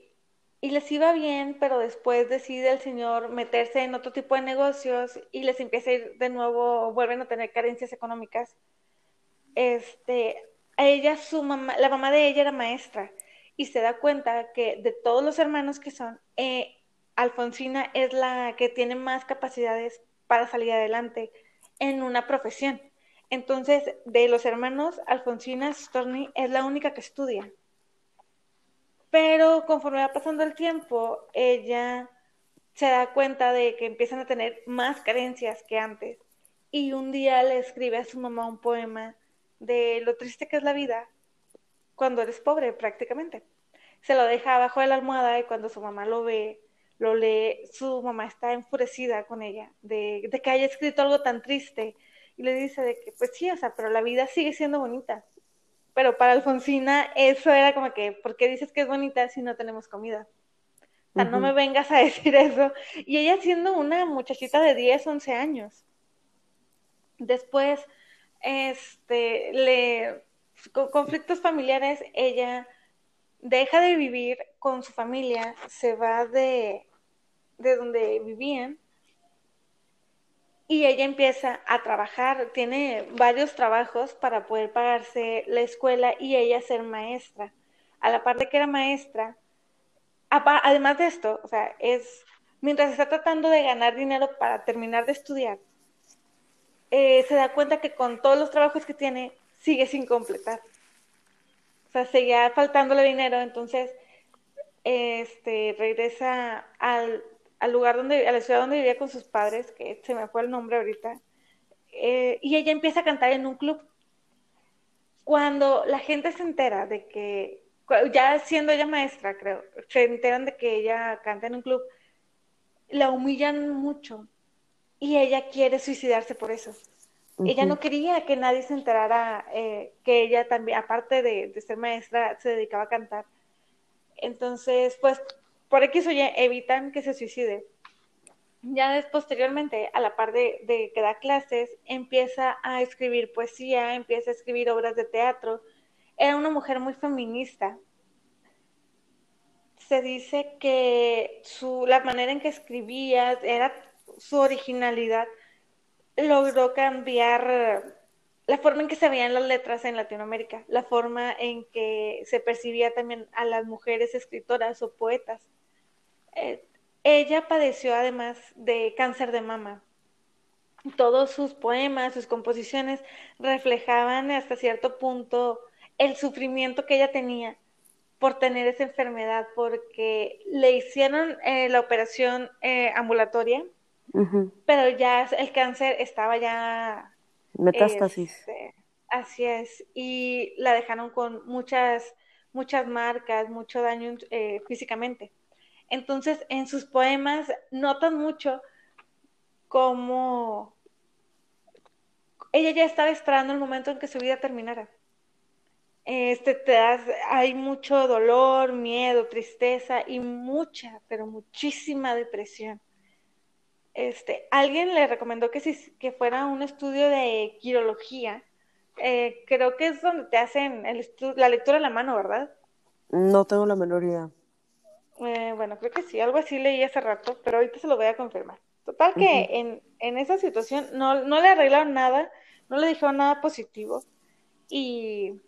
y les iba bien, pero después decide el señor meterse en otro tipo de negocios y les empieza a ir de nuevo, vuelven a tener carencias económicas. Este, ella, su mamá, la mamá de ella era maestra y se da cuenta que de todos los hermanos que son, eh, Alfonsina es la que tiene más capacidades para salir adelante en una profesión. Entonces, de los hermanos, Alfonsina Storni es la única que estudia. Pero conforme va pasando el tiempo, ella se da cuenta de que empiezan a tener más carencias que antes. Y un día le escribe a su mamá un poema de lo triste que es la vida cuando eres pobre prácticamente. Se lo deja abajo de la almohada y cuando su mamá lo ve, lo lee, su mamá está enfurecida con ella de, de que haya escrito algo tan triste y le dice de que pues sí, o sea, pero la vida sigue siendo bonita. Pero para Alfonsina eso era como que, ¿por qué dices que es bonita si no tenemos comida? O sea, no me vengas a decir eso. Y ella siendo una muchachita de 10, 11 años. Después este, le, con conflictos familiares, ella deja de vivir con su familia, se va de, de donde vivían y ella empieza a trabajar, tiene varios trabajos para poder pagarse la escuela y ella ser maestra. A la parte que era maestra, además de esto, o sea, es mientras está tratando de ganar dinero para terminar de estudiar, eh, se da cuenta que con todos los trabajos que tiene, sigue sin completar. O sea, seguía faltándole dinero, entonces este, regresa al, al lugar donde, a la ciudad donde vivía con sus padres, que se me fue el nombre ahorita, eh, y ella empieza a cantar en un club. Cuando la gente se entera de que, ya siendo ella maestra, creo, se enteran de que ella canta en un club, la humillan mucho y ella quiere suicidarse por eso. Ella no quería que nadie se enterara eh, que ella también, aparte de, ser maestra, se dedicaba a cantar. Entonces, pues, por X o Y, evitan que se suicide. Ya después, posteriormente, a la par de, de, que da clases, empieza a escribir poesía, empieza a escribir obras de teatro. Era una mujer muy feminista. Se dice que su, la manera en que escribía era su originalidad logró cambiar la forma en que se veían las letras en Latinoamérica, la forma en que se percibía también a las mujeres escritoras o poetas. Eh, ella padeció además de cáncer de mama. Todos sus poemas, sus composiciones reflejaban hasta cierto punto el sufrimiento que ella tenía por tener esa enfermedad, porque le hicieron eh, la operación eh, ambulatoria pero ya el cáncer estaba ya... Metástasis. Este, así es. Y la dejaron con muchas, muchas marcas, mucho daño eh, físicamente. Entonces, en sus poemas notan mucho cómo ella ya estaba esperando el momento en que su vida terminara. Este, te das, hay mucho dolor, miedo, tristeza y mucha, pero muchísima depresión este, alguien le recomendó que, si, que fuera un estudio de quirología. Eh, creo que es donde te hacen el la lectura a la mano, ¿verdad? No tengo la menor idea. Eh, bueno, creo que sí, algo así leí hace rato, pero ahorita se lo voy a confirmar. Total que en, en, esa situación no, no le arreglaron nada, no le dijeron nada positivo y,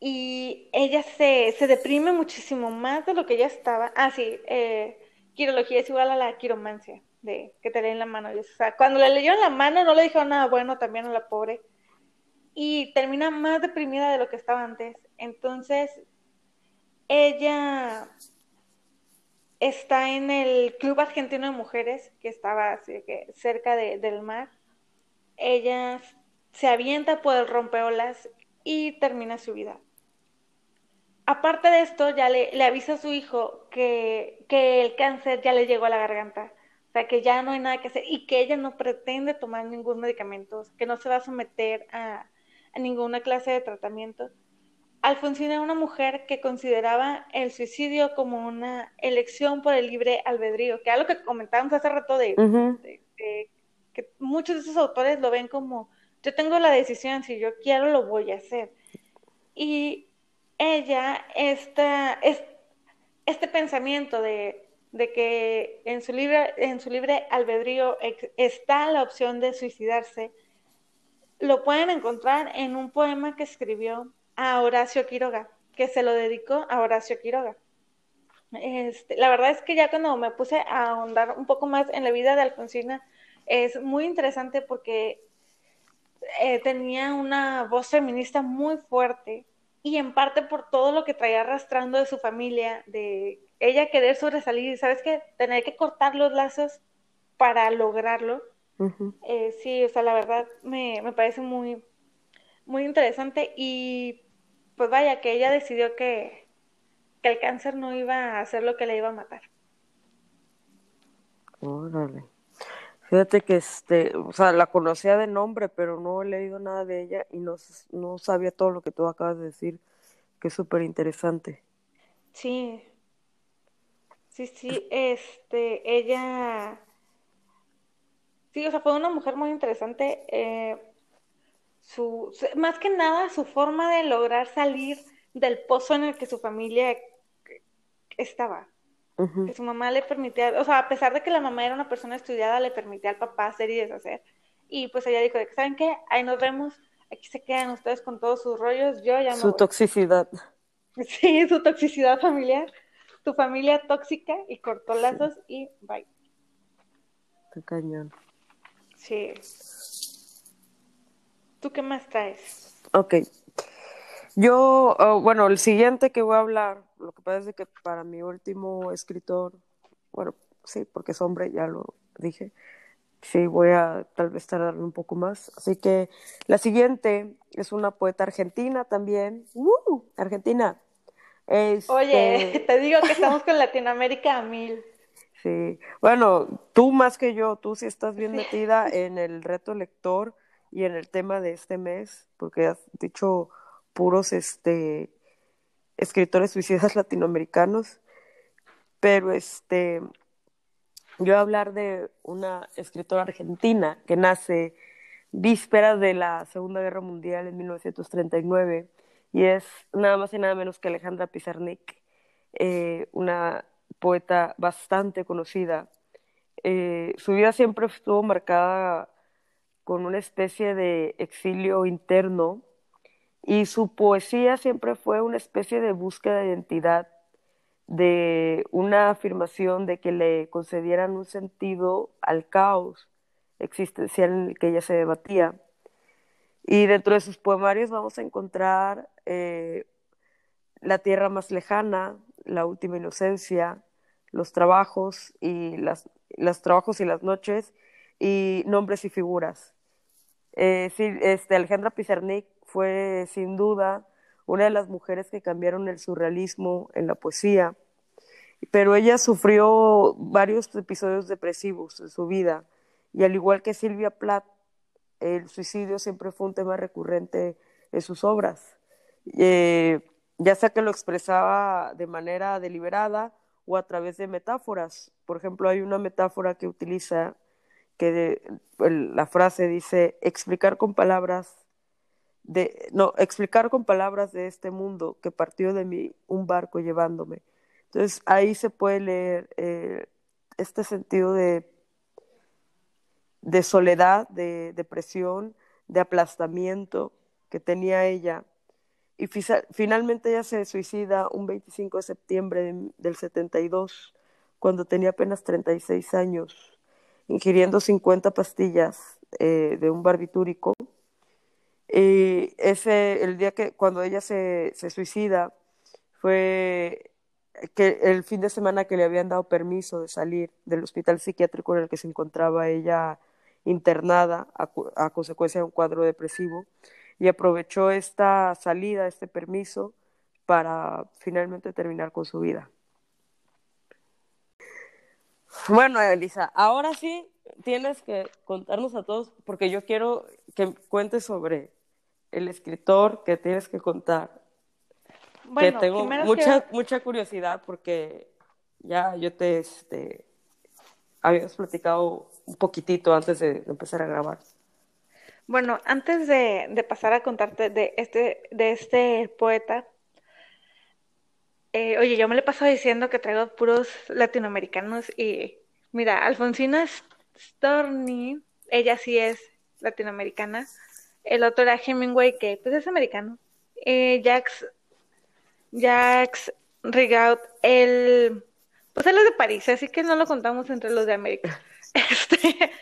y ella se, se deprime muchísimo más de lo que ya estaba. Ah, sí, eh, quirología es igual a la quiromancia, de que te leen la mano. Sea, cuando le leyeron la mano no le dijeron nada bueno también a la pobre. Y termina más deprimida de lo que estaba antes. Entonces, ella está en el Club Argentino de Mujeres, que estaba cerca del mar. Ella se avienta por el rompeolas y termina su vida aparte de esto, ya le, le avisa a su hijo que, que, el cáncer ya le llegó a la garganta. O sea, que ya no hay nada que hacer y que ella no pretende tomar ningún medicamento, que no se va a someter a, a ninguna clase de tratamiento. Alfonsina era una mujer que consideraba el suicidio como una elección por el libre albedrío, que es lo que comentábamos hace rato de, de, que muchos de esos autores lo ven como, yo tengo la decisión, si yo quiero lo voy a hacer. Y ella, esta, es, este pensamiento de, de, que en su, libre, en su libre albedrío está la opción de suicidarse, lo pueden encontrar en un poema que escribió a Horacio Quiroga, que se lo dedicó a Horacio Quiroga. Este, la verdad es que ya cuando me puse a ahondar un poco más en la vida de Alfonsina, es muy interesante porque eh, tenía una voz feminista muy fuerte y en parte por todo lo que traía arrastrando de su familia, de ella querer sobresalir, ¿sabes qué? Tener que cortar los lazos para lograrlo. Eh, sí, o sea, la verdad me, me, parece muy, muy interesante y pues vaya, que ella decidió que, que el cáncer no iba a hacer lo que le iba a matar. Órale. Fíjate que este, o sea, la conocía de nombre, pero no he leído nada de ella y no, no sabía todo lo que tú acabas de decir, que es súper interesante. Sí. Sí, sí, este, ella, sí, o sea, fue una mujer muy interesante. Eh, su, más que nada, su forma de lograr salir del pozo en el que su familia estaba que su mamá le permitía, o sea, a pesar de que la mamá era una persona estudiada, le permitía al papá hacer y deshacer. Y pues ella dijo, ¿saben qué? Ahí nos vemos, aquí se quedan ustedes con todos sus rollos, yo ya no. Su toxicidad. Sí, su toxicidad familiar, tu familia tóxica y cortó lazos y bye. Qué cañón. Sí. ¿Tú qué más traes? Ok. Yo, oh, bueno, el siguiente que voy a hablar lo que pasa es que para mi último escritor bueno, sí, porque es hombre, ya lo dije. Sí, voy a tal vez tardarme un poco más. Así que la siguiente es una poeta argentina también. ¡Uh! Argentina. Este... Oye, te digo que estamos con Latinoamérica a mil. Sí, bueno, tú más que yo, tú sí estás bien metida en el reto lector y en el tema de este mes, porque has dicho puros este escritores suicidas latinoamericanos, pero este yo voy a hablar de una escritora argentina que nace vísperas de la Segunda Guerra Mundial en 1939 y es nada más y nada menos que Alejandra Pizarnik, eh, una poeta bastante conocida. Eh, su vida siempre estuvo marcada con una especie de exilio interno y su poesía siempre fue una especie de búsqueda de identidad, de una afirmación de que le concedieran un sentido al caos existencial en el que ella se debatía. Y dentro de sus poemarios vamos a encontrar eh, La tierra más lejana, La última inocencia, Los trabajos y las, trabajos y las noches y Nombres y figuras. Eh, sí, este, Alejandra Pizarnik fue sin duda una de las mujeres que cambiaron el surrealismo en la poesía, pero ella sufrió varios episodios depresivos en su vida. Y al igual que Silvia Plath, el suicidio siempre fue un tema recurrente en sus obras, eh, ya sea que lo expresaba de manera deliberada o a través de metáforas. Por ejemplo, hay una metáfora que utiliza que la frase dice explicar con palabras de, no, explicar con palabras de este mundo que partió de mí un barco llevándome. Entonces ahí se puede leer eh, este sentido de, de soledad, de depresión, de aplastamiento que tenía ella. Y finalmente ella se suicida un 25 de septiembre del 72, cuando tenía apenas 36 años, ingiriendo 50 pastillas eh, de un barbitúrico y ese, el día que, cuando ella se, se suicida, fue que el fin de semana que le habían dado permiso de salir del hospital psiquiátrico en el que se encontraba ella internada a, consecuencia de un cuadro depresivo y aprovechó esta salida, este permiso, para finalmente terminar con su vida. Bueno, Elisa, ahora sí tienes que contarnos a todos, porque yo quiero que cuentes sobre el escritor que tienes que contar. Bueno, que tengo mucha, mucha curiosidad porque ya yo te este, habías platicado un poquitito antes de, empezar a grabar. Bueno, antes de, pasar a contarte de este, de este poeta, eh, oye, yo me le paso diciendo que traigo puros latinoamericanos y mira, Alfonsina Storni, ella sí es latinoamericana, el otro era Hemingway, que pues es americano. Eh, Jacques, Jacques Rigaud, el, pues él es de París, así que no lo contamos entre los de América. Este,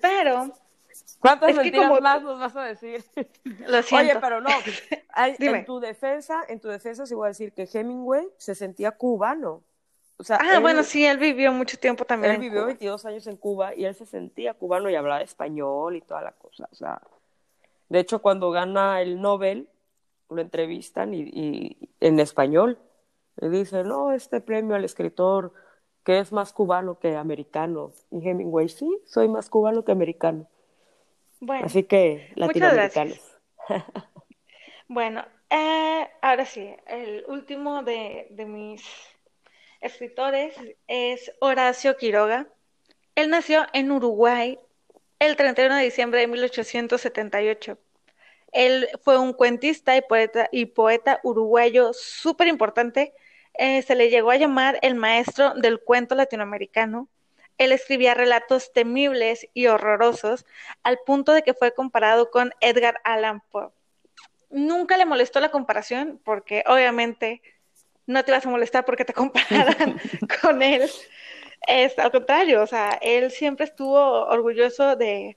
pero... ¿Cuántas mentiras más nos vas a decir? Lo siento. Oye, pero no, en tu defensa, en tu defensa sí voy a decir que Hemingway se sentía cubano. O sea, ah, bueno, sí, él vivió mucho tiempo también. Él vivió 22 años en Cuba y él se sentía cubano y hablaba español y toda la cosa. O sea, de hecho, cuando gana el Nobel, lo entrevistan y, en español. Le dice, no, este premio al escritor que es más cubano que americano. Y Hemingway, sí, soy más cubano que americano. Bueno, Así que latinoamericanos. bueno, eh, ahora sí, el último de, de mis escritores es Horacio Quiroga. Él nació en Uruguay el 31 de diciembre de 1878. Él fue un cuentista y poeta, uruguayo súper importante. Eh, se le llegó a llamar el maestro del cuento latinoamericano. Él escribía relatos temibles y horrorosos al punto de que fue comparado con Edgar Allan Poe. Nunca le molestó la comparación porque obviamente no te vas a molestar porque te compararan con él. Es al contrario, o sea, él siempre estuvo orgulloso de,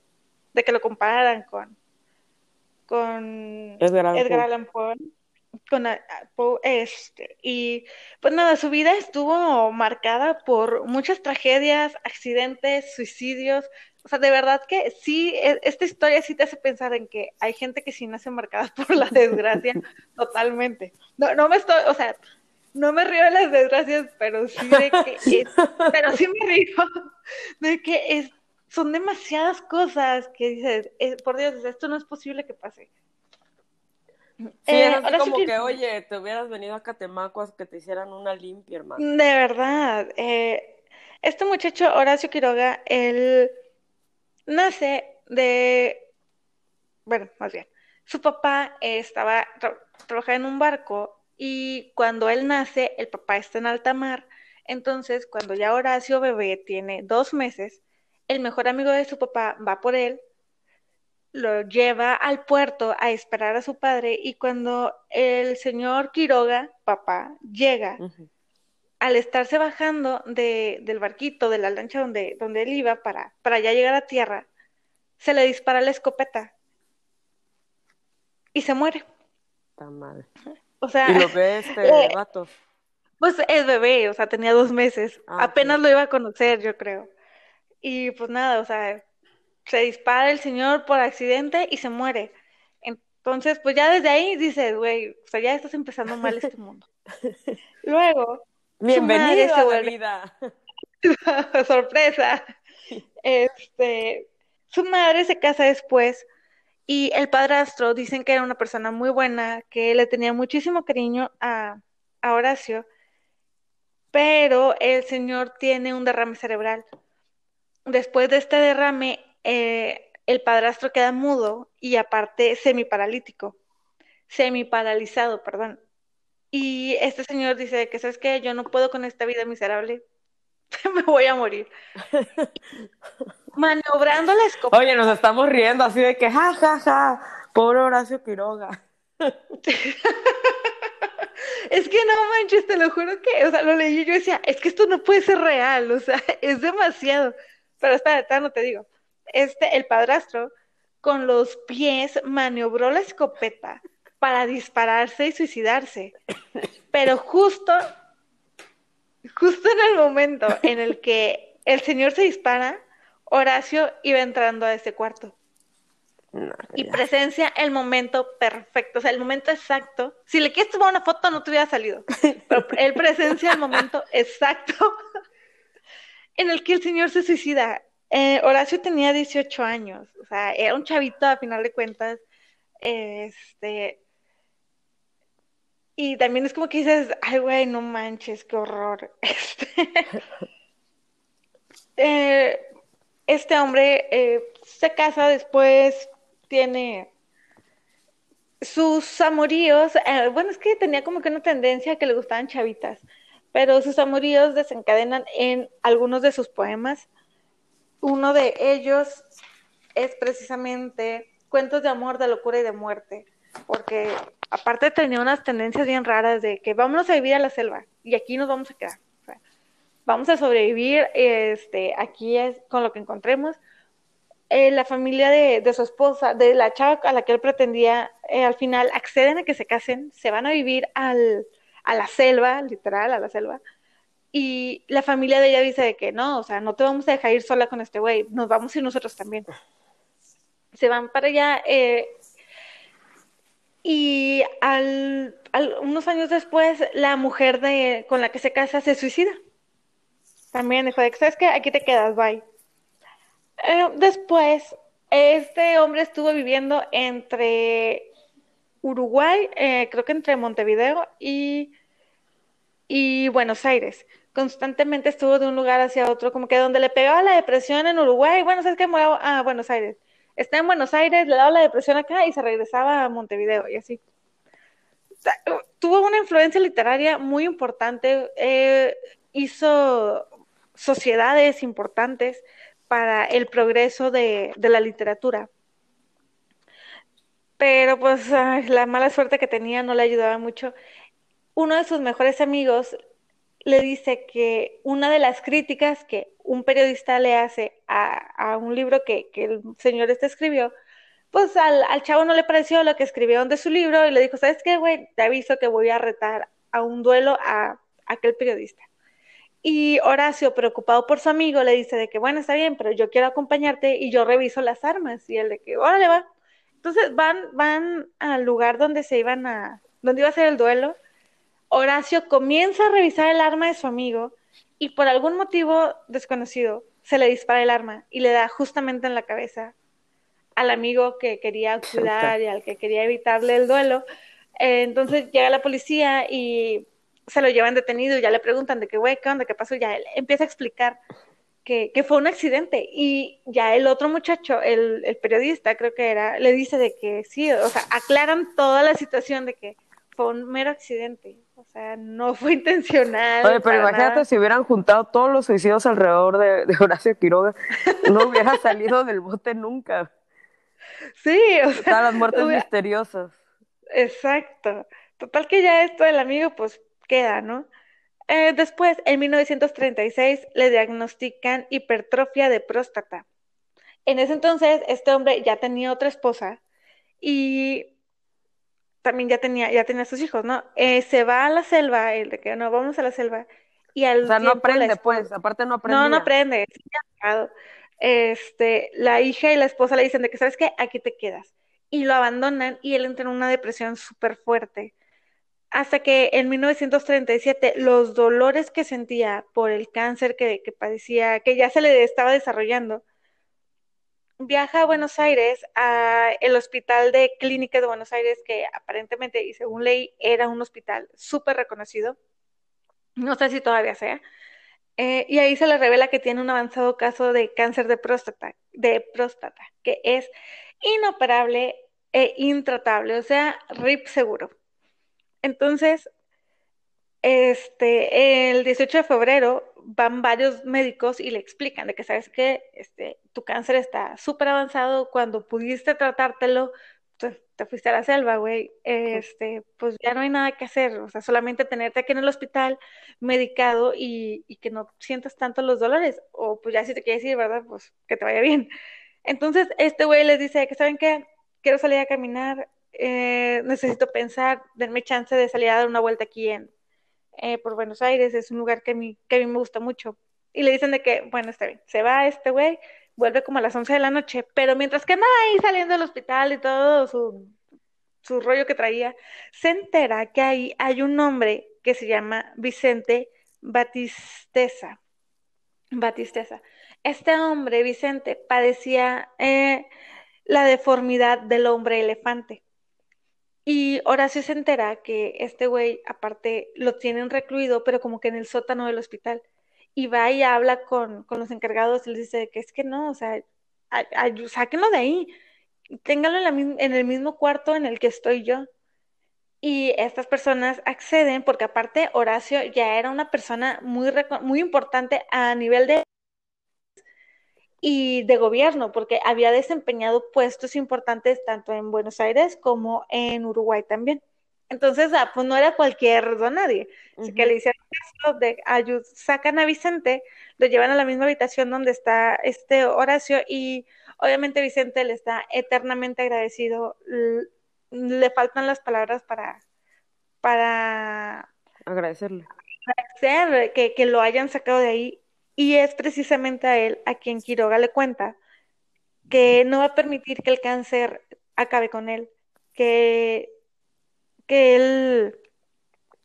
que lo compararan con, con Edgar Allan, Poe. con este y pues nada, su vida estuvo marcada por muchas tragedias, accidentes, suicidios. O sea, de verdad que sí, e, esta historia sí te hace pensar en que hay gente que sí nace marcada por la desgracia totalmente. No, no me estoy, o sea, no me río de las desgracias, pero sí de que pero sí me río de que es, son demasiadas cosas que dices, eh, por Dios, esto no es posible que pase. Sí, eh, como que, oye, te hubieras venido a Catemaco a que te hicieran una limpia, hermano. De verdad. Eh, este muchacho, Horacio Quiroga, él nace de. Bueno, más bien. Su papá estaba trabajando en un barco y cuando él nace, el papá está en alta mar. Entonces, cuando ya Horacio bebé tiene dos meses, el mejor amigo de su papá va por él lo lleva al puerto a esperar a su padre y cuando el señor Quiroga, papá, llega, al estarse bajando de, del barquito, de la lancha donde, donde él iba para, para ya llegar a tierra, se le dispara la escopeta y se muere. Está mal. O sea, y lo ve este eh. Pues es bebé, o sea, tenía dos meses. Ah, Apenas lo iba a conocer, yo creo. Y pues nada, o sea, se dispara el señor por accidente y se muere. Entonces, pues ya desde ahí dices, güey, o sea, ya estás empezando mal este mundo. Luego, bienvenido a la vida. Sorpresa. Este, su madre se casa después y el padrastro dicen que era una persona muy buena, que le tenía muchísimo cariño a, a Horacio, pero el señor tiene un derrame cerebral. Después de este derrame, eh, el padrastro queda mudo y aparte semiparalítico, semiparalizado, perdón. Y este señor dice que, ¿sabes qué? Yo no puedo con esta vida miserable, me voy a morir. Maniobrando la escopeta. Oye, nos estamos riendo así de que, ja, ja, ja, pobre Horacio Quiroga. es que no manches, te lo juro que, o sea, lo leí y yo decía, es que esto no puede ser real, o sea, es demasiado. Pero espera, no te digo este, el padrastro, con los pies maniobró la escopeta para dispararse y suicidarse. Pero justo, justo en el momento en el que el señor se dispara, Horacio iba entrando a ese cuarto. y presencia el momento perfecto, o sea, el momento exacto. Si le quieres tomar una foto, no te hubiera salido. Pero él presencia el momento exacto en el que el señor se suicida. Eh, Horacio tenía 18 años, o sea, era un chavito a final de cuentas. Este. Y también es como que dices, ay, güey, no manches, qué horror. Este, eh, este hombre eh, se casa después, tiene sus amoríos. bueno, es que tenía como que una tendencia que le gustaban chavitas, pero sus amoríos desencadenan en algunos de sus poemas uno de ellos es precisamente Cuentos de amor, de locura y de muerte, porque aparte tenía unas tendencias bien raras de que vámonos a vivir a la selva y aquí nos vamos a quedar. Vamos a sobrevivir este, aquí es con lo que encontremos. Eh, la familia de, su esposa, de la chava a la que él pretendía, eh, al final acceden a que se casen, se van a vivir al, a la selva, literal, a la selva, y la familia de ella dice de que no, o sea, no te vamos a dejar ir sola con este güey, nos vamos a ir nosotros también. Se van para allá eh, y al, unos años después la mujer de, con la que se casa se suicida. También dijo ¿sabes qué? Aquí te quedas, bye. Eh, después, este hombre estuvo viviendo entre Uruguay, eh, creo que entre Montevideo y, y Buenos Aires constantemente estuvo de un lugar hacia otro, como que donde le pegaba la depresión en Uruguay, bueno, ¿sabes qué? a Buenos Aires. Está en Buenos Aires, le daba la depresión acá y se regresaba a Montevideo y así. Tuvo una influencia literaria muy importante, eh, hizo sociedades importantes para el progreso de, la literatura. Pero pues la mala suerte que tenía no le ayudaba mucho. Uno de sus mejores amigos le dice que una de las críticas que un periodista le hace a, un libro que, el señor este escribió pues al, al chavo no le pareció lo que escribieron de su libro y le dijo, ¿sabes qué, güey? Te aviso que voy a retar a un duelo a aquel periodista. Y Horacio, preocupado por su amigo, le dice de que, bueno, está bien, pero yo quiero acompañarte y yo reviso las armas. Y él de que, órale, va. Entonces van, van al lugar donde se iban a, donde iba a ser el duelo. Horacio comienza a revisar el arma de su amigo y por algún motivo desconocido se le dispara el arma y le da justamente en la cabeza al amigo que quería cuidar y al que quería evitarle el duelo. Eh, entonces llega la policía y se lo llevan detenido y ya le preguntan de qué, güey, qué onda, qué pasó, ya él empieza a explicar que, que, fue un accidente y ya el otro muchacho, el, el, periodista creo que era, le dice de que sí, o sea, aclaran toda la situación de que fue un mero accidente, o sea, no fue intencional. Oye, pero imagínate nada. si hubieran juntado todos los suicidios alrededor de, de Horacio Quiroga, no hubiera salido del bote nunca. Sí, o sea. Todas las muertes hubiera... misteriosas. Exacto. Total que ya esto del amigo, pues queda, ¿no? Eh, después, en 1936, le diagnostican hipertrofia de próstata. En ese entonces, este hombre ya tenía otra esposa y también ya tenía, ya tenía sus hijos, ¿no? Eh, se va a la selva, el de que no, vamos a la selva. Y al o sea, no aprende, la pues, aparte no aprende. No, no aprende. Este, la hija y la esposa le dicen de que, ¿sabes qué? Aquí te quedas. Y lo abandonan y él entra en una depresión súper fuerte hasta que en 1937 los dolores que sentía por el cáncer que, que, padecía, que ya se le estaba desarrollando, viaja a Buenos Aires, al hospital de clínica de Buenos Aires, que aparentemente, y según leí, era un hospital súper reconocido, no sé si todavía sea, eh, y ahí se le revela que tiene un avanzado caso de cáncer de próstata, de próstata, que es inoperable e intratable, o sea, RIP seguro. Entonces, este, el 18 de febrero van varios médicos y le explican de que sabes que este, tu cáncer está súper avanzado, cuando pudiste tratártelo, pues, te fuiste a la selva, güey, este, pues ya no hay nada que hacer, o sea, solamente tenerte aquí en el hospital medicado y, y que no sientas tanto los dolores, o pues ya si te quieres ir, ¿verdad? Pues que te vaya bien. Entonces, este güey les dice que, ¿saben qué? Quiero salir a caminar, eh, necesito pensar, denme chance de salir a dar una vuelta aquí en, eh, por Buenos Aires, es un lugar que a, mí, que a mí me gusta mucho. Y le dicen de que, bueno, está bien, se va este güey, vuelve como a las 11 de la noche, pero mientras que andaba ahí saliendo del hospital y todo su, su rollo que traía, se entera que ahí hay un hombre que se llama Vicente Batisteza. Batisteza. Este hombre, Vicente, padecía eh, la deformidad del hombre elefante. Y Horacio se entera que este güey, aparte, lo tienen recluido, pero como que en el sótano del hospital. Y va y habla con, con los encargados y les dice que es que no, o sea, a, a, sáquenlo de ahí, ténganlo en, la, en el mismo cuarto en el que estoy yo. Y estas personas acceden porque aparte Horacio ya era una persona muy, muy importante a nivel de y de gobierno, porque había desempeñado puestos importantes tanto en Buenos Aires como en Uruguay también. Entonces, ah, pues no era cualquier don nadie. Así uh -huh. que le hicieron caso de ayud sacan a Vicente, lo llevan a la misma habitación donde está este Horacio y obviamente Vicente le está eternamente agradecido. Le faltan las palabras para, para agradecerle. Agradecer que, que lo hayan sacado de ahí y es precisamente a él a quien Quiroga le cuenta que no va a permitir que el cáncer acabe con él, que, que él...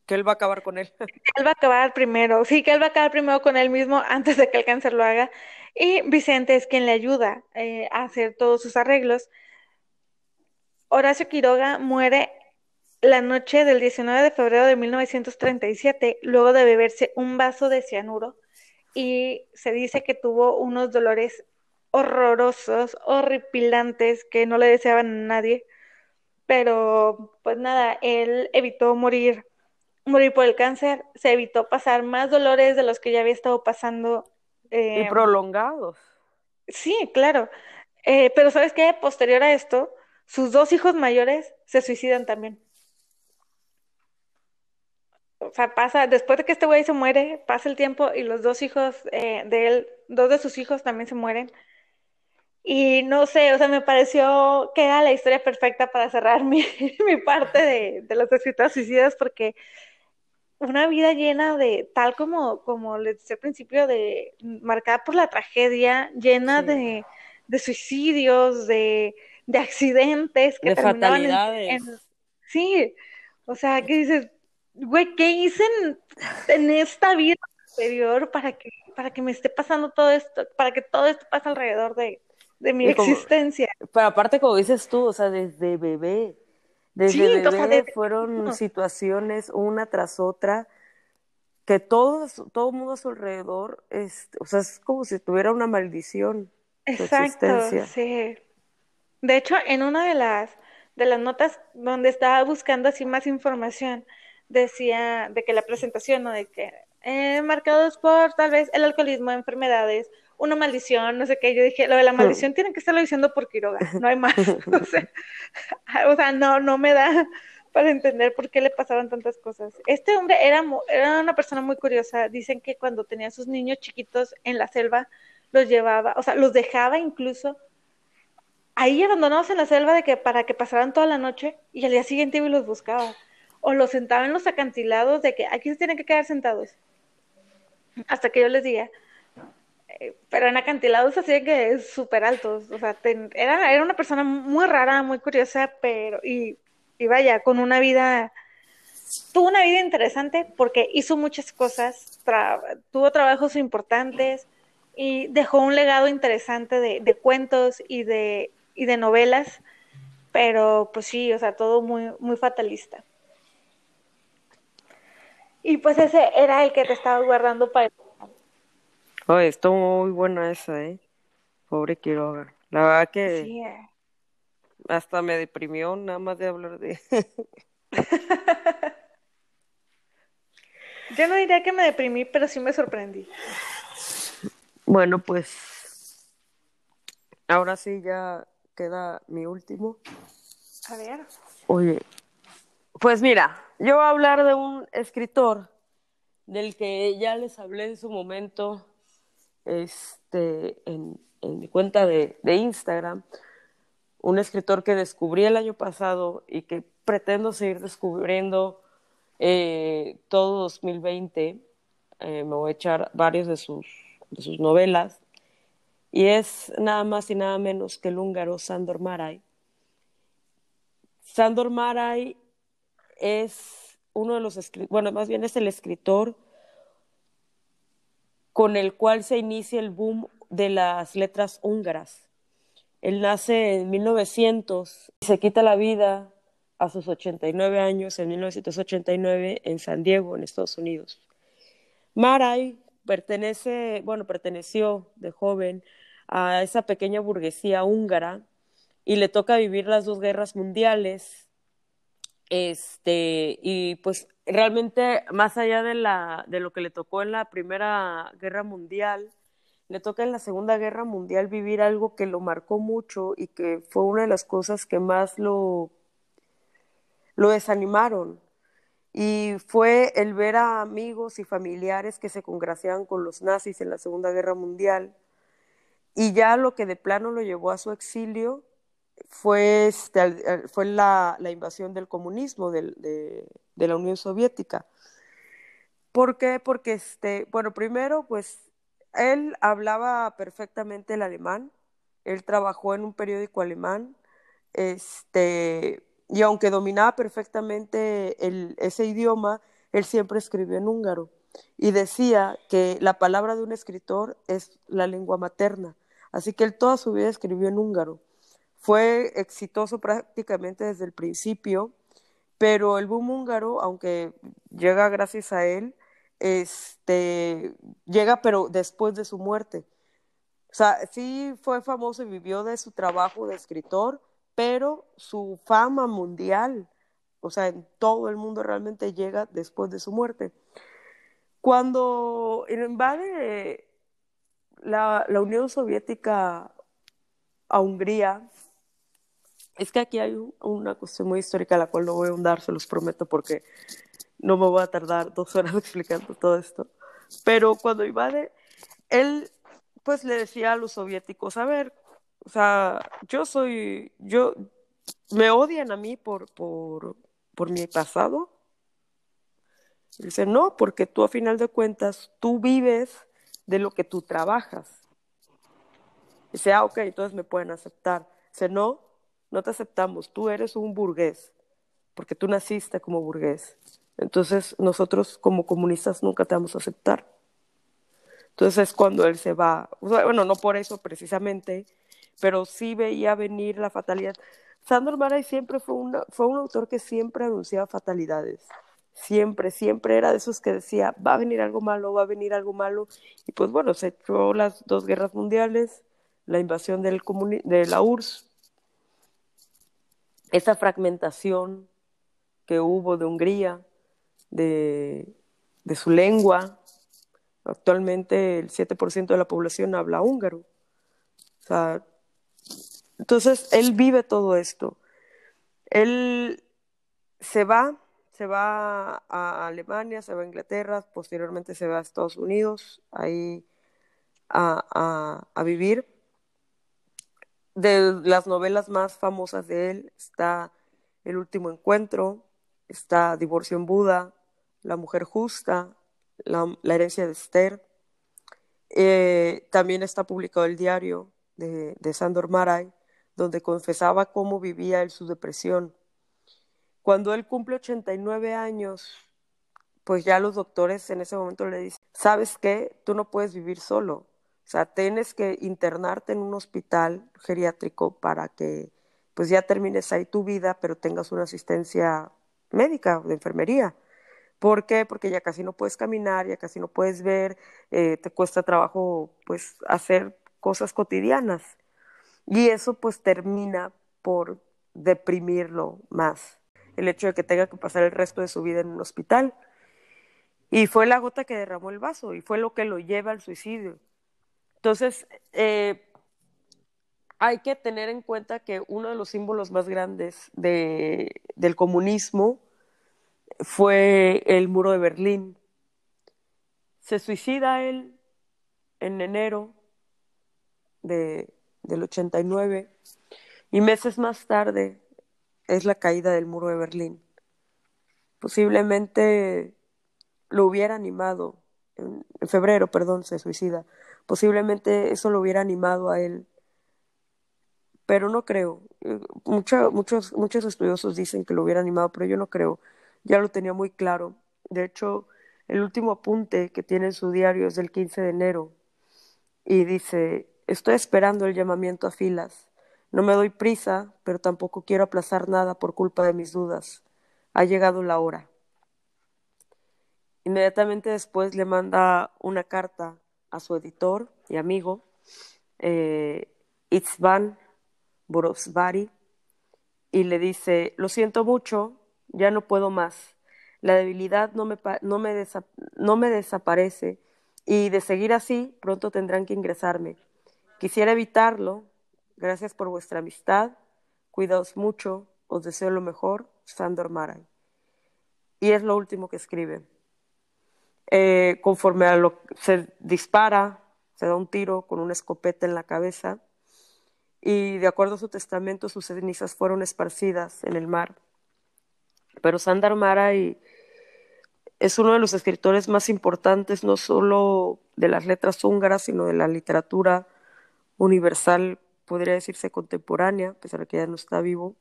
Que él va a acabar con él. Que él va a acabar primero, sí, que él va a acabar primero con él mismo antes de que el cáncer lo haga. Y Vicente es quien le ayuda eh, a hacer todos sus arreglos. Horacio Quiroga muere la noche del 19 de febrero de 1937, luego de beberse un vaso de cianuro y se dice que tuvo unos dolores horrorosos, horripilantes, que no le deseaban a nadie, pero pues nada, él evitó morir, morir por el cáncer, se evitó pasar más dolores de los que ya había estado pasando. Eh, y prolongados. Sí, claro. Eh, pero sabes qué, posterior a esto, sus dos hijos mayores se suicidan también o sea, pasa, después de que este güey se muere, pasa el tiempo y los dos hijos eh, de él, dos de sus hijos también se mueren. Y no sé, o sea, me pareció que era la historia perfecta para cerrar mi, mi parte de, de los escritos suicidas porque una vida llena de, tal como, como les decía al principio, de marcada por la tragedia, llena Sí. de, de suicidios, de, de accidentes que De terminaban en- fatalidades. en- sí, o sea, que dices, güey, ¿qué hice en, en esta vida anterior para que, para que me esté pasando todo esto, para que todo esto pase alrededor de, de mi como- existencia? Pero aparte, como dices tú, o sea, desde bebé, desde Sí, o bebé sea, desde fueron situaciones una tras otra que todo, todo el mundo a su alrededor, es, o sea, es como si tuviera una maldición Exacto, existencia. sí. De hecho, en una de las de las notas donde estaba buscando así más información, decía de que la presentación, ¿no? De que eh, marcados por tal vez el alcoholismo, enfermedades, una maldición, no sé qué. Yo dije, lo de la maldición tienen que estarlo diciendo por Quiroga, no hay más. O sea, o sea, no, no me da para entender por qué le pasaban tantas cosas. Este hombre era, era una persona muy curiosa. Dicen que cuando tenía a sus niños chiquitos en la selva, los llevaba, o sea, los dejaba incluso ahí abandonados en la selva de que para que pasaran toda la noche y al día siguiente iba y los buscaba. O los sentaba en los acantilados de que aquí se tienen que quedar sentados. Hasta que yo les diga. Eh, Pero en acantilados así de que súper altos. O sea, era, era una persona muy rara, muy curiosa, pero y, vaya, con una vida, tuvo una vida interesante porque hizo muchas cosas, tuvo trabajos importantes y dejó un legado interesante de, de cuentos y de, y de novelas, pero pues sí, o sea, todo muy, muy fatalista. Y pues ese era el que te estaba guardando para... Oye, estuvo muy buena esa, ¿eh? Pobre Quiroga. La verdad que Sí, eh. hasta me deprimió nada más de hablar de... Yo no diría que me deprimí, pero sí me sorprendí. Bueno, pues ahora sí ya queda mi último. A ver. Oye, pues mira, yo voy a hablar de un escritor del que ya les hablé en su momento este, en, mi cuenta de, Instagram. Un escritor que descubrí el año pasado y que pretendo seguir descubriendo eh, todo 2020. Eh, me voy a echar varios de sus, de sus novelas. Y es nada más y nada menos que el húngaro Sándor Márai. Sándor Márai es uno de los escritores, bueno, más bien es el escritor con el cual se inicia el boom de las letras húngaras. Él nace en 1900 y se quita la vida a sus 89 años, en 1989, en San Diego, en Estados Unidos. Maray pertenece, bueno, perteneció de joven a esa pequeña burguesía húngara y le toca vivir las dos guerras mundiales. Este, y pues realmente, más allá de, la, de lo que le tocó en la Primera Guerra Mundial, le toca en la Segunda Guerra Mundial vivir algo que lo marcó mucho y que fue una de las cosas que más lo, lo desanimaron. Y fue el ver a amigos y familiares que se congraciaban con los nazis en la Segunda Guerra Mundial. Y ya lo que de plano lo llevó a su exilio fue, este, fue la, invasión del comunismo, de, la Unión Soviética. ¿Por qué? Porque, este, bueno, primero, pues él hablaba perfectamente el alemán, él trabajó en un periódico alemán, este, y aunque dominaba perfectamente ese idioma, él siempre escribió en húngaro y decía que la palabra de un escritor es la lengua materna, así que él toda su vida escribió en húngaro. Fue exitoso prácticamente desde el principio, pero el boom húngaro, aunque llega gracias a él, este, llega pero después de su muerte. O sea, sí fue famoso y vivió de su trabajo de escritor, pero su fama mundial, o sea, en todo el mundo realmente llega después de su muerte. Cuando invade la, la Unión Soviética a Hungría, es que aquí hay una cuestión muy histórica a la cual no voy a ahondar, se los prometo, porque no me voy a tardar dos horas explicando todo esto. Pero cuando invade, él pues le decía a los soviéticos, a ver, O sea, yo soy, yo, me odian a mí por, por, por mi pasado. Dice, no, porque tú a final de cuentas, tú vives de lo que tú trabajas. Dice, ah, ok, entonces me pueden aceptar. Dice, no, no te aceptamos, tú eres un burgués, porque tú naciste como burgués. Entonces nosotros como comunistas nunca te vamos a aceptar. Entonces es cuando él se va, bueno, no por eso precisamente, pero sí veía venir la fatalidad. Sandor Maray siempre fue, una, fue un autor que siempre anunciaba fatalidades. Siempre, siempre era de esos que decía, va a venir algo malo, va a venir algo malo. Y pues bueno, se echó las dos guerras mundiales, la invasión de la URSS, esa fragmentación que hubo de Hungría, de, su lengua. Actualmente el 7% de la población habla húngaro. Entonces él vive todo esto. Él se va, se va a Alemania, se va a Inglaterra, posteriormente se va a Estados Unidos, ahí a, a, a vivir de las novelas más famosas de él está El último encuentro, está Divorcio en Buda, La mujer justa, La, herencia de Esther. Eh, también está publicado el diario de, de Sandor Maray, donde confesaba cómo vivía él su depresión. Cuando él cumple 89 años, pues ya los doctores en ese momento le dicen, ¿sabes qué? Tú no puedes vivir solo, o sea, tienes que internarte en un hospital geriátrico para que pues ya termines ahí tu vida, pero tengas una asistencia médica, de enfermería. ¿Por qué? Porque ya casi no puedes caminar, ya casi no puedes ver, eh, te cuesta trabajo pues hacer cosas cotidianas. Y eso pues termina por deprimirlo más. El hecho de que tenga que pasar el resto de su vida en un hospital. Y fue la gota que derramó el vaso y fue lo que lo lleva al suicidio. Entonces, eh, hay que tener en cuenta que uno de los símbolos más grandes de, del comunismo fue el muro de Berlín. Se suicida él en enero de, del 89 y meses más tarde es la caída del muro de Berlín. Posiblemente lo hubiera animado, en febrero, perdón, se suicida, Posiblemente eso lo hubiera animado a él, pero no creo. Eh, muchos, muchos estudiosos dicen que lo hubiera animado, pero yo no creo. Ya lo tenía muy claro. De hecho, el último apunte que tiene en su diario es del 15 de enero y dice, estoy esperando el llamamiento a filas. No me doy prisa, pero tampoco quiero aplazar nada por culpa de mis dudas. Ha llegado la hora. Inmediatamente después le manda una carta a su editor y amigo, eh, Itzvan y le dice, lo siento mucho, ya no puedo más. La debilidad no me, no me, no me desaparece y de seguir así, pronto tendrán que ingresarme. Quisiera evitarlo. Gracias por vuestra amistad. Cuidaos mucho. Os deseo lo mejor. Sandor Maray. Y es lo último que escribe. Eh, conforme a lo se dispara, se da un tiro con una escopeta en la cabeza y de acuerdo a su testamento sus cenizas fueron esparcidas en el mar. Pero Sandar Maray es uno de los escritores más importantes no solo de las letras húngaras, sino de la literatura universal, podría decirse contemporánea, a pesar de que ya no está vivo.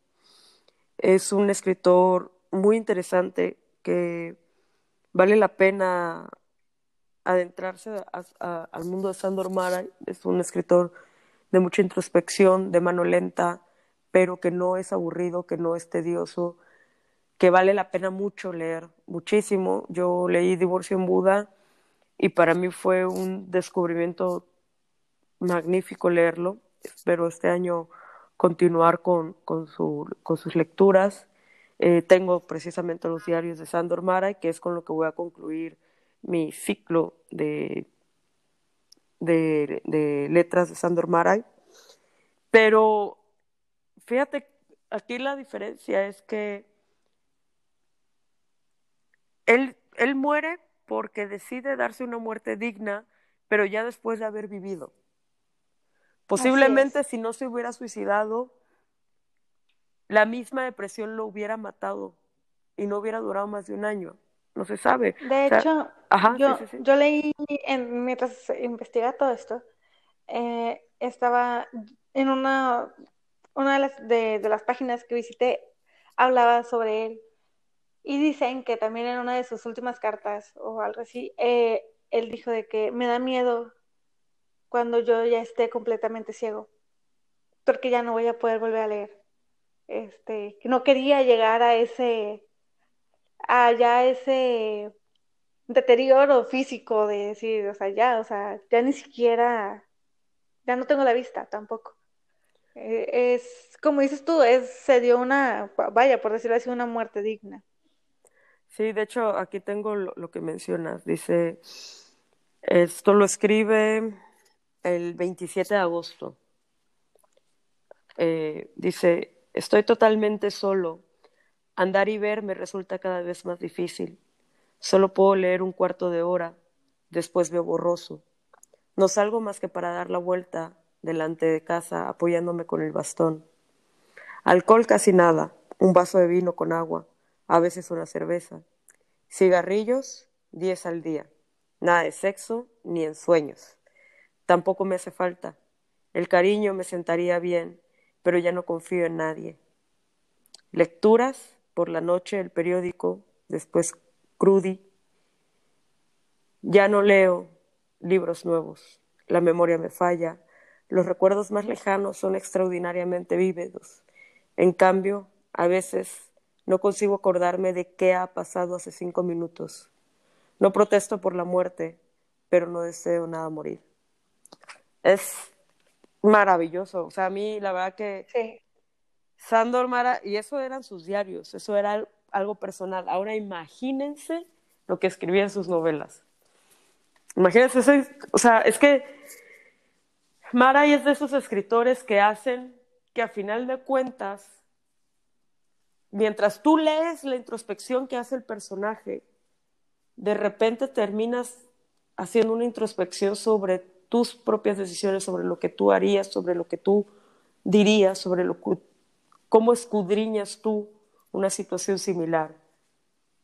Es un escritor muy interesante que vale la pena adentrarse al mundo de Sandor Maray. Es un escritor de mucha introspección, de mano lenta, pero que no es aburrido, que no es tedioso, que vale la pena mucho leer, muchísimo. Yo leí Divorcio en Buda y para mí fue un descubrimiento magnífico leerlo. Espero este año continuar con, con, con sus lecturas. Eh, tengo precisamente los diarios de Sandor Maray, que es con lo que voy a concluir mi ciclo de, de, letras de Sandor Maray. Pero fíjate, aquí la diferencia es que él, él muere porque decide darse una muerte digna, pero ya después de haber vivido. Posiblemente si no se hubiera suicidado, la misma depresión lo hubiera matado y no hubiera durado más de un año. No se sabe. De hecho, yo, leí en, mientras investigaba todo esto, eh, estaba en una, una de las, de, las páginas que visité, hablaba sobre él. Y dicen que también en una de sus últimas cartas o algo así, eh, él dijo de que me da miedo cuando yo ya esté completamente ciego, porque ya no voy a poder volver a leer. Este, no quería llegar a ese, a ya ese deterioro físico de decir, o sea, ya, o sea, ya ni siquiera, ya no tengo la vista tampoco. Eh, es, como dices tú, es, se dio una, vaya, por decirlo así, una muerte digna. Sí, de hecho, aquí tengo lo que mencionas. Dice, esto lo escribe el 27 de agosto. Eh, dice, estoy totalmente solo. Andar y ver me resulta cada vez más difícil. Solo puedo leer un cuarto de hora, después veo borroso. No salgo más que para dar la vuelta delante de casa apoyándome con el bastón. Alcohol casi nada, un vaso de vino con agua, a veces una cerveza. Cigarrillos, diez al día. Nada de sexo ni en sueños. Tampoco me hace falta. El cariño me sentaría bien, pero ya no confío en nadie. Lecturas, por la noche el periódico, después Crudi. Ya no leo libros nuevos. La memoria me falla. Los recuerdos más lejanos son extraordinariamente vívidos. En cambio, a veces no consigo acordarme de qué ha pasado hace cinco minutos. No protesto por la muerte, pero no deseo nada morir es maravilloso. O sea, a mí la verdad que sí. Sandor Mara, y eso eran sus diarios, eso era algo personal. Ahora imagínense lo que escribía en sus novelas. Imagínense, o sea, es que Mara es de esos escritores que hacen que a final de cuentas, mientras tú lees la introspección que hace el personaje, de repente terminas haciendo una introspección sobre tus propias decisiones sobre lo que tú harías, sobre lo que tú dirías, sobre lo cómo escudriñas tú una situación similar,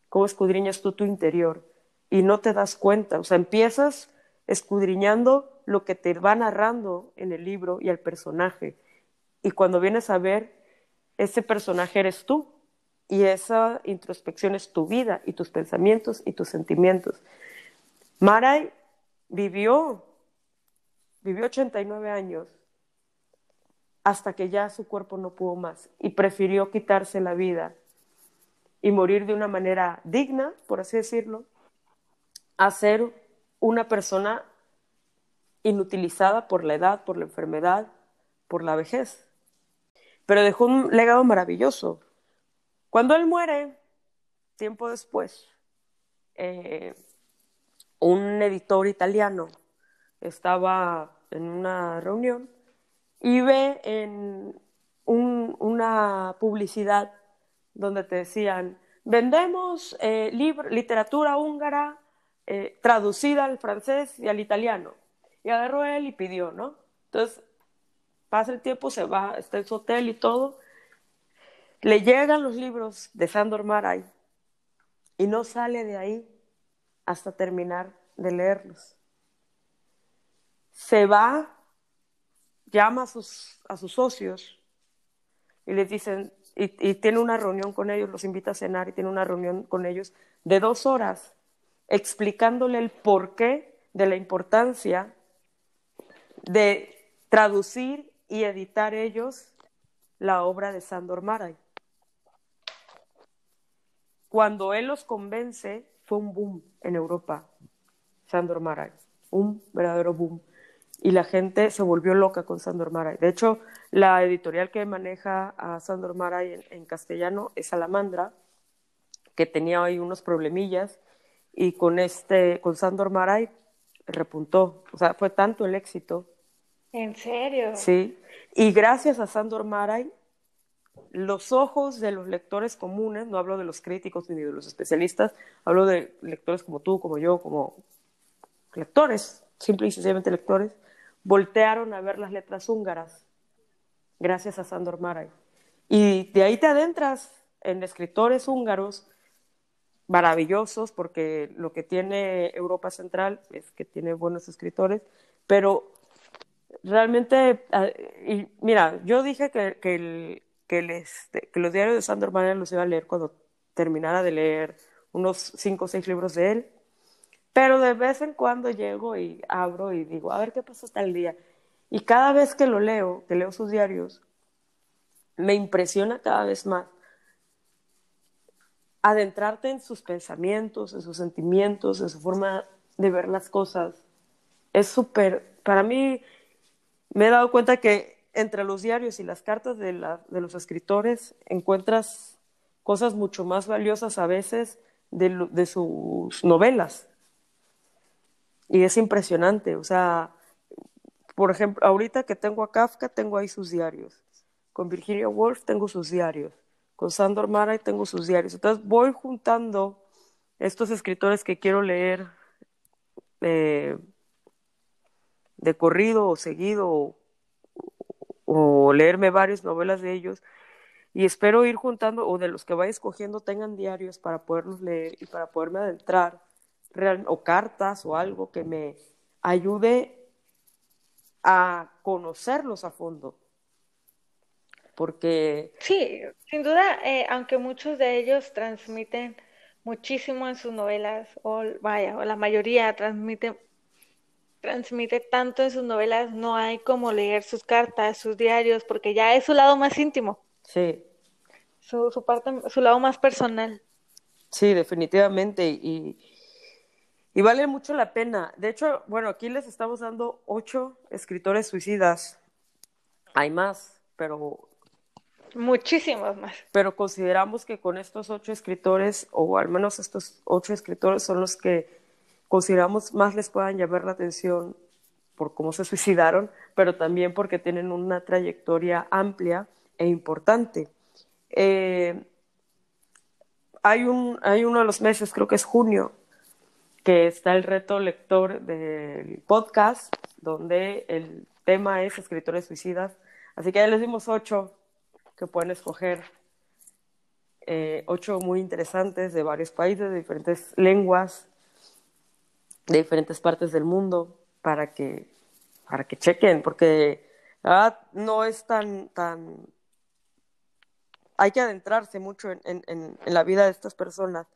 cómo escudriñas tú tu interior y no te das cuenta, o sea, empiezas escudriñando lo que te va narrando en el libro y al personaje y cuando vienes a ver, ese personaje eres tú y esa introspección es tu vida y tus pensamientos y tus sentimientos. Maray vivió Vivió 89 años hasta que ya su cuerpo no pudo más y prefirió quitarse la vida y morir de una manera digna, por así decirlo, a ser una persona inutilizada por la edad, por la enfermedad, por la vejez. Pero dejó un legado maravilloso. Cuando él muere, tiempo después, eh, un editor italiano estaba en una reunión y ve en una publicidad donde te decían, vendemos eh, literatura húngara eh, traducida al francés y al italiano. Y agarró él y pidió, ¿no? Entonces, pasa el tiempo, se va, está en su hotel y todo. Le llegan los libros de Sandor Maray y no sale de ahí hasta terminar de leerlos se va, llama a sus, a sus socios y les dicen, y, tiene una reunión con ellos, los invita a cenar y tiene una reunión con ellos de dos horas, explicándole el porqué de la importancia de traducir y editar ellos la obra de Sandor Maray. Cuando él los convence, fue un boom en Europa, Sandor Maray, un verdadero boom y la gente se volvió loca con Sandor Maray. De hecho, la editorial que maneja a Sandor Maray en, castellano es Salamandra, que tenía ahí unos problemillas y con este con Sandor Maray repuntó, o sea, fue tanto el éxito. ¿En serio? Sí, y gracias a Sandor Maray los ojos de los lectores comunes, no hablo de los críticos ni de los especialistas, hablo de lectores como tú, como yo, como lectores, simple y sencillamente lectores, voltearon a ver las letras húngaras, gracias a Sandor Maray. Y de ahí te adentras en escritores húngaros maravillosos, porque lo que tiene Europa Central es que tiene buenos escritores, pero realmente, ah, mira, yo dije que, que, que, este, los diarios de Sandor Maray los iba a leer cuando terminara de leer unos cinco o seis libros de él, pero de vez en cuando llego y abro y digo, a ver qué pasó tal día. Y cada vez que lo leo, que leo sus diarios, me impresiona cada vez más adentrarte en sus pensamientos, en sus sentimientos, en su forma de ver las cosas. Es súper, para mí, me he dado cuenta que entre los diarios y las cartas de, de los escritores encuentras cosas mucho más valiosas a veces de, de sus novelas. Y es impresionante, o sea, por ejemplo, ahorita que tengo a Kafka, tengo ahí sus diarios. Con Virginia Woolf tengo sus diarios. Con Sandor Maray tengo sus diarios. Entonces voy juntando estos escritores que quiero leer eh, de corrido o seguido o, o, leerme varias novelas de ellos y espero ir juntando o de los que vaya escogiendo tengan diarios para poderlos leer y para poderme adentrar o cartas o algo que me ayude a conocerlos a fondo. Porque... Sí, sin duda, eh, aunque muchos de ellos transmiten muchísimo en sus novelas, o vaya, o la mayoría transmite, transmite tanto en sus novelas, no hay como leer sus cartas, sus diarios, porque ya es su lado más íntimo. Sí. Su, su parte, su lado más personal. Sí, definitivamente. Y, y vale mucho la pena. De hecho, bueno, aquí les estamos dando ocho escritores suicidas. Hay más, pero... Muchísimos más. Pero consideramos que con estos ocho escritores, o al menos estos ocho escritores son los que consideramos más les puedan llamar la atención por cómo se suicidaron, pero también porque tienen una trayectoria amplia e importante. Eh, hay, un, hay uno de los meses, creo que es junio, que está el reto lector del podcast, donde el tema es escritores suicidas. Así que ya les dimos ocho que pueden escoger, eh, ocho muy interesantes de varios países, de diferentes lenguas, de diferentes partes del mundo, para que, para que chequen, porque no es tan, tan... Hay que adentrarse mucho en, en, en la vida de estas personas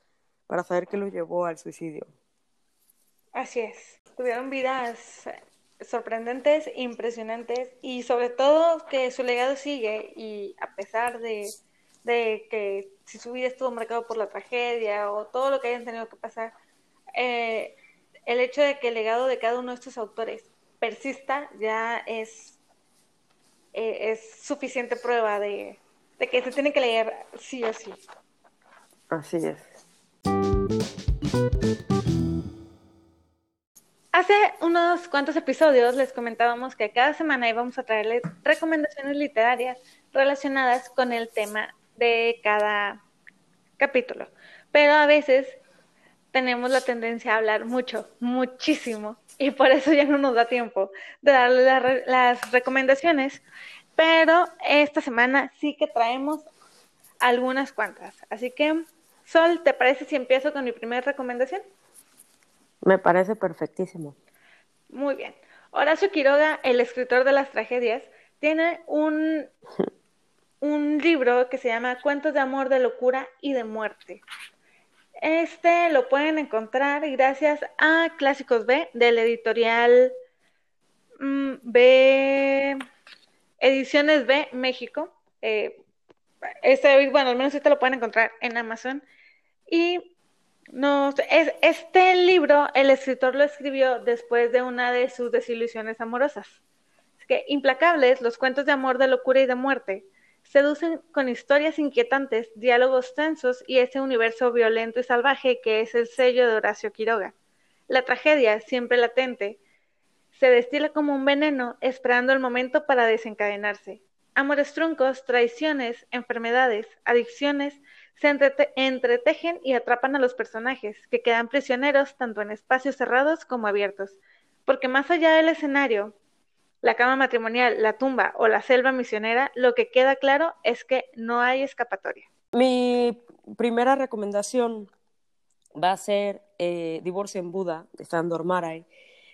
para saber qué lo llevó al suicidio. Así es. Tuvieron vidas sorprendentes, impresionantes y sobre todo que su legado sigue y a pesar de, que si su vida estuvo marcado por la tragedia o todo lo que hayan tenido que pasar, eh, el hecho de que el legado de cada uno de estos autores persista ya es, eh, es suficiente prueba de, de que se tiene que leer sí o sí. Así es. Hace unos cuantos episodios les comentábamos que cada semana íbamos a traerles recomendaciones literarias relacionadas con el tema de cada capítulo. Pero a veces tenemos la tendencia a hablar mucho, muchísimo, y por eso ya no nos da tiempo de darle las recomendaciones. Pero esta semana sí que traemos algunas cuantas. Así que, Sol, ¿te parece si empiezo con mi primera recomendación? Me parece perfectísimo. Muy bien. Horacio Quiroga, el escritor de las tragedias, tiene un, un libro que se llama Cuentos de amor, de locura y de muerte. Este lo pueden encontrar gracias a Clásicos B del editorial mm, B, Ediciones B México. Eh, este, bueno, al menos este lo pueden encontrar en Amazon. Y no, es, este libro el escritor lo escribió después de una de sus desilusiones amorosas. Que implacables, los cuentos de amor, de locura y de muerte seducen con historias inquietantes, diálogos tensos y ese universo violento y salvaje que es el sello de Horacio Quiroga. La tragedia, siempre latente, se destila como un veneno esperando el momento para desencadenarse. Amores truncos, traiciones, enfermedades, adicciones, se entretejen y atrapan a los personajes, que quedan prisioneros tanto en espacios cerrados como abiertos, porque más allá del escenario, la cama matrimonial, la tumba o la selva misionera, lo que queda claro es que no hay escapatoria. Mi primera recomendación va a ser eh, Divorcio en Buda, de Sandor Maray.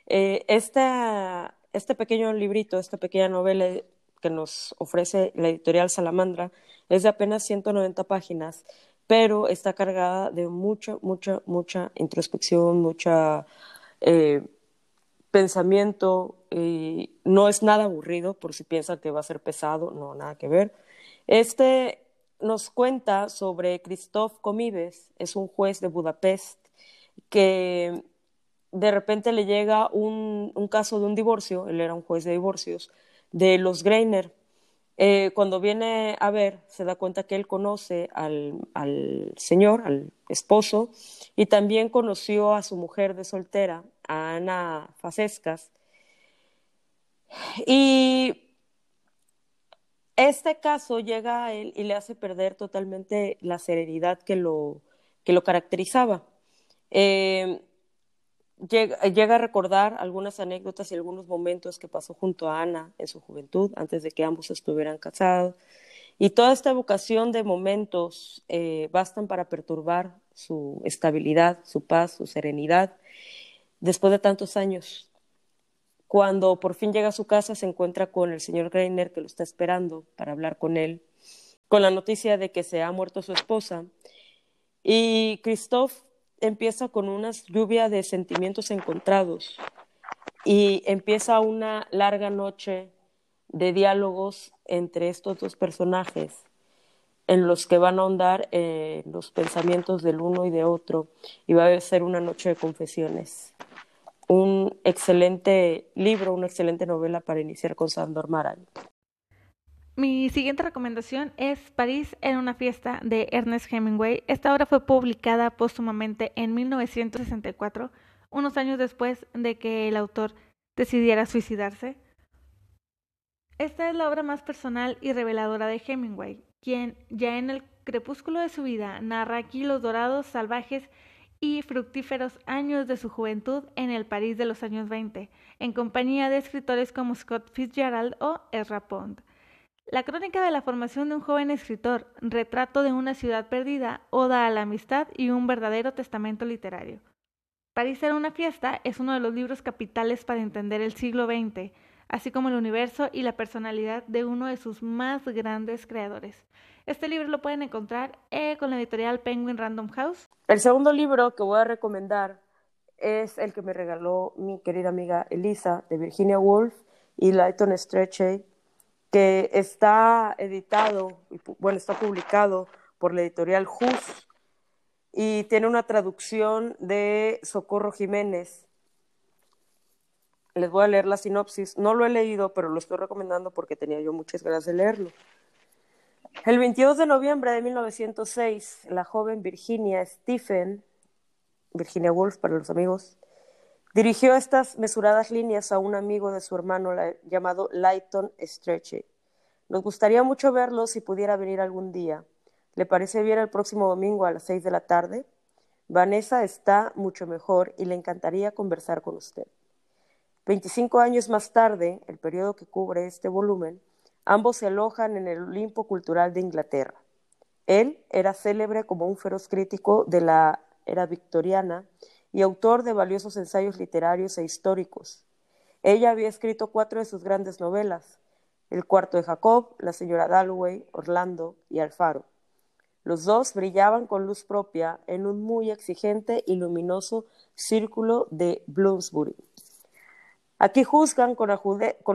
Eh, este pequeño librito, esta pequeña novela que nos ofrece la editorial Salamandra es de apenas 190 páginas, pero está cargada de mucha, mucha, mucha introspección, mucha eh, pensamiento. Y no es nada aburrido, por si piensan que va a ser pesado, no, nada que ver. Este nos cuenta sobre Christoph Comibes, es un juez de Budapest que de repente le llega un, caso de un divorcio, él era un juez de divorcios, de los Greiner. Eh, cuando viene a ver, se da cuenta que él conoce al, al, señor, al esposo, y también conoció a su mujer de soltera, a Ana Facescas. Y este caso llega a él y le hace perder totalmente la serenidad que lo, que lo caracterizaba. Eh, llega, a recordar algunas anécdotas y algunos momentos que pasó junto a Ana en su juventud, antes de que ambos estuvieran casados. Y toda esta evocación de momentos eh, bastan para perturbar su estabilidad, su paz, su serenidad, después de tantos años. Cuando por fin llega a su casa, se encuentra con el señor Greiner, que lo está esperando para hablar con él, con la noticia de que se ha muerto su esposa. Y Christoph empieza con una lluvia de sentimientos encontrados y empieza una larga noche de diálogos entre estos dos personajes en los que van a ahondar eh, los pensamientos del uno y de otro y va a ser una noche de confesiones un excelente libro, una excelente novela para iniciar con Sandor Maray. Mi siguiente recomendación es París en una fiesta de Ernest Hemingway. Esta obra fue publicada póstumamente en 1964, unos años después de que el autor decidiera suicidarse. Esta es la obra más personal y reveladora de Hemingway, quien ya en el crepúsculo de su vida narra aquí los dorados, salvajes y fructíferos años de su juventud en el París de los años 20, en compañía de escritores como Scott Fitzgerald o Ezra Pound. La crónica de la formación de un joven escritor, retrato de una ciudad perdida, oda a la amistad y un verdadero testamento literario. París era una fiesta es uno de los libros capitales para entender el siglo XX, así como el universo y la personalidad de uno de sus más grandes creadores. Este libro lo pueden encontrar eh, con la editorial Penguin Random House. El segundo libro que voy a recomendar es el que me regaló mi querida amiga Elisa de Virginia Woolf y Lighton Stretchay, que está editado, bueno, está publicado por la editorial Hus y tiene una traducción de Socorro Jiménez les voy a leer la sinopsis. No lo he leído, pero lo estoy recomendando porque tenía yo muchas ganas de leerlo. El 22 de noviembre de 1906, la joven Virginia Stephen, Virginia Woolf para los amigos, dirigió estas mesuradas líneas a un amigo de su hermano llamado Lighton Stretchy. Nos gustaría mucho verlo si pudiera venir algún día. ¿Le parece bien el próximo domingo a las seis de la tarde? Vanessa está mucho mejor y le encantaría conversar con usted. Veinticinco años más tarde, el periodo que cubre este volumen, ambos se alojan en el Olimpo Cultural de Inglaterra. Él era célebre como un feroz crítico de la era victoriana y autor de valiosos ensayos literarios e históricos. Ella había escrito cuatro de sus grandes novelas, El cuarto de Jacob, La señora Dalloway, Orlando y Alfaro. Los dos brillaban con luz propia en un muy exigente y luminoso círculo de Bloomsbury. Aquí juzgan con,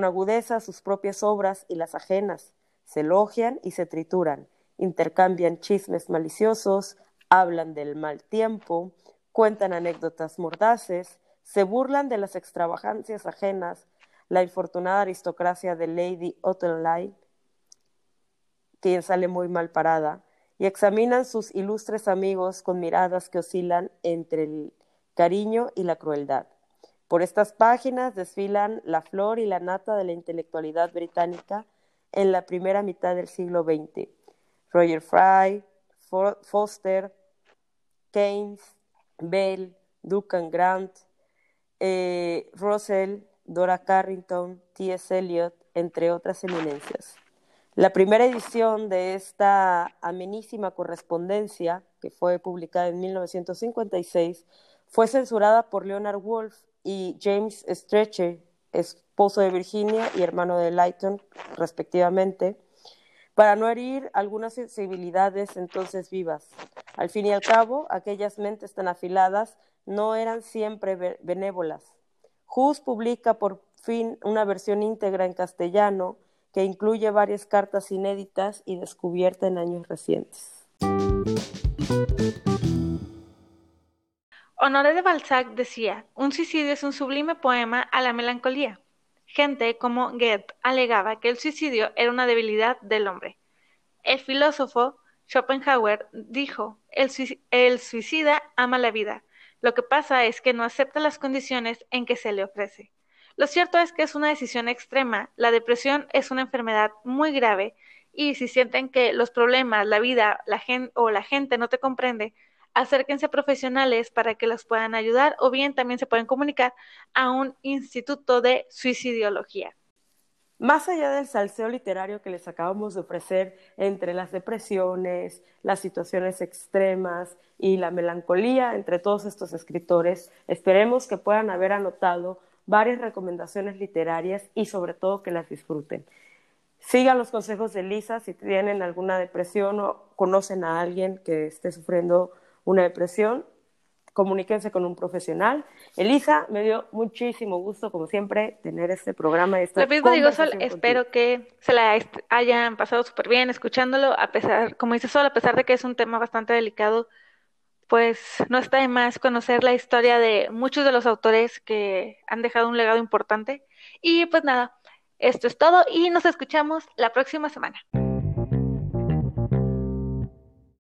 agudeza sus propias obras y las ajenas, se elogian y se trituran, intercambian chismes maliciosos, hablan del mal tiempo, cuentan anécdotas mordaces, se burlan de las extravagancias ajenas, la infortunada aristocracia de Lady Ottenline, quien sale muy mal parada, y examinan sus ilustres amigos con miradas que oscilan entre el cariño y la crueldad. Por estas páginas desfilan la flor y la nata de la intelectualidad británica en la primera mitad del siglo XX. Roger Fry, Foster, Keynes, Bell, Duncan Grant, eh, Russell, Dora Carrington, T.S. Eliot, entre otras eminencias. La primera edición de esta amenísima correspondencia, que fue publicada en 1956, fue censurada por Leonard Woolf y James Stretcher, esposo de Virginia y hermano de Lighton, respectivamente, para no herir algunas sensibilidades entonces vivas. Al fin y al cabo, aquellas mentes tan afiladas no eran siempre benévolas. Hus publica por fin una versión íntegra en castellano que incluye varias cartas inéditas y descubiertas en años recientes. Honoré de Balzac decía, un suicidio es un sublime poema a la melancolía. Gente como Goethe alegaba que el suicidio era una debilidad del hombre. El filósofo Schopenhauer dijo, el, suicida ama la vida, lo que pasa es que no acepta las condiciones en que se le ofrece. Lo cierto es que es una decisión extrema. La depresión es una enfermedad muy grave y si sienten que los problemas, la vida, la o la gente no te comprende, acérquense a profesionales para que los puedan ayudar o bien también se pueden comunicar a un instituto de suicidiología. Más allá del salseo literario que les acabamos de ofrecer entre las depresiones, las situaciones extremas y la melancolía entre todos estos escritores, esperemos que puedan haber anotado varias recomendaciones literarias y sobre todo que las disfruten. Sigan los consejos de Lisa si tienen alguna depresión o conocen a alguien que esté sufriendo una depresión, comuníquense con un profesional. Elisa, me dio muchísimo gusto, como siempre, tener este programa. Esta Lo mismo digo, Sol, espero que se la hayan pasado súper bien escuchándolo, a pesar, como dice Sol, a pesar de que es un tema bastante delicado, pues no está de más conocer la historia de muchos de los autores que han dejado un legado importante. Y pues nada, esto es todo y nos escuchamos la próxima semana.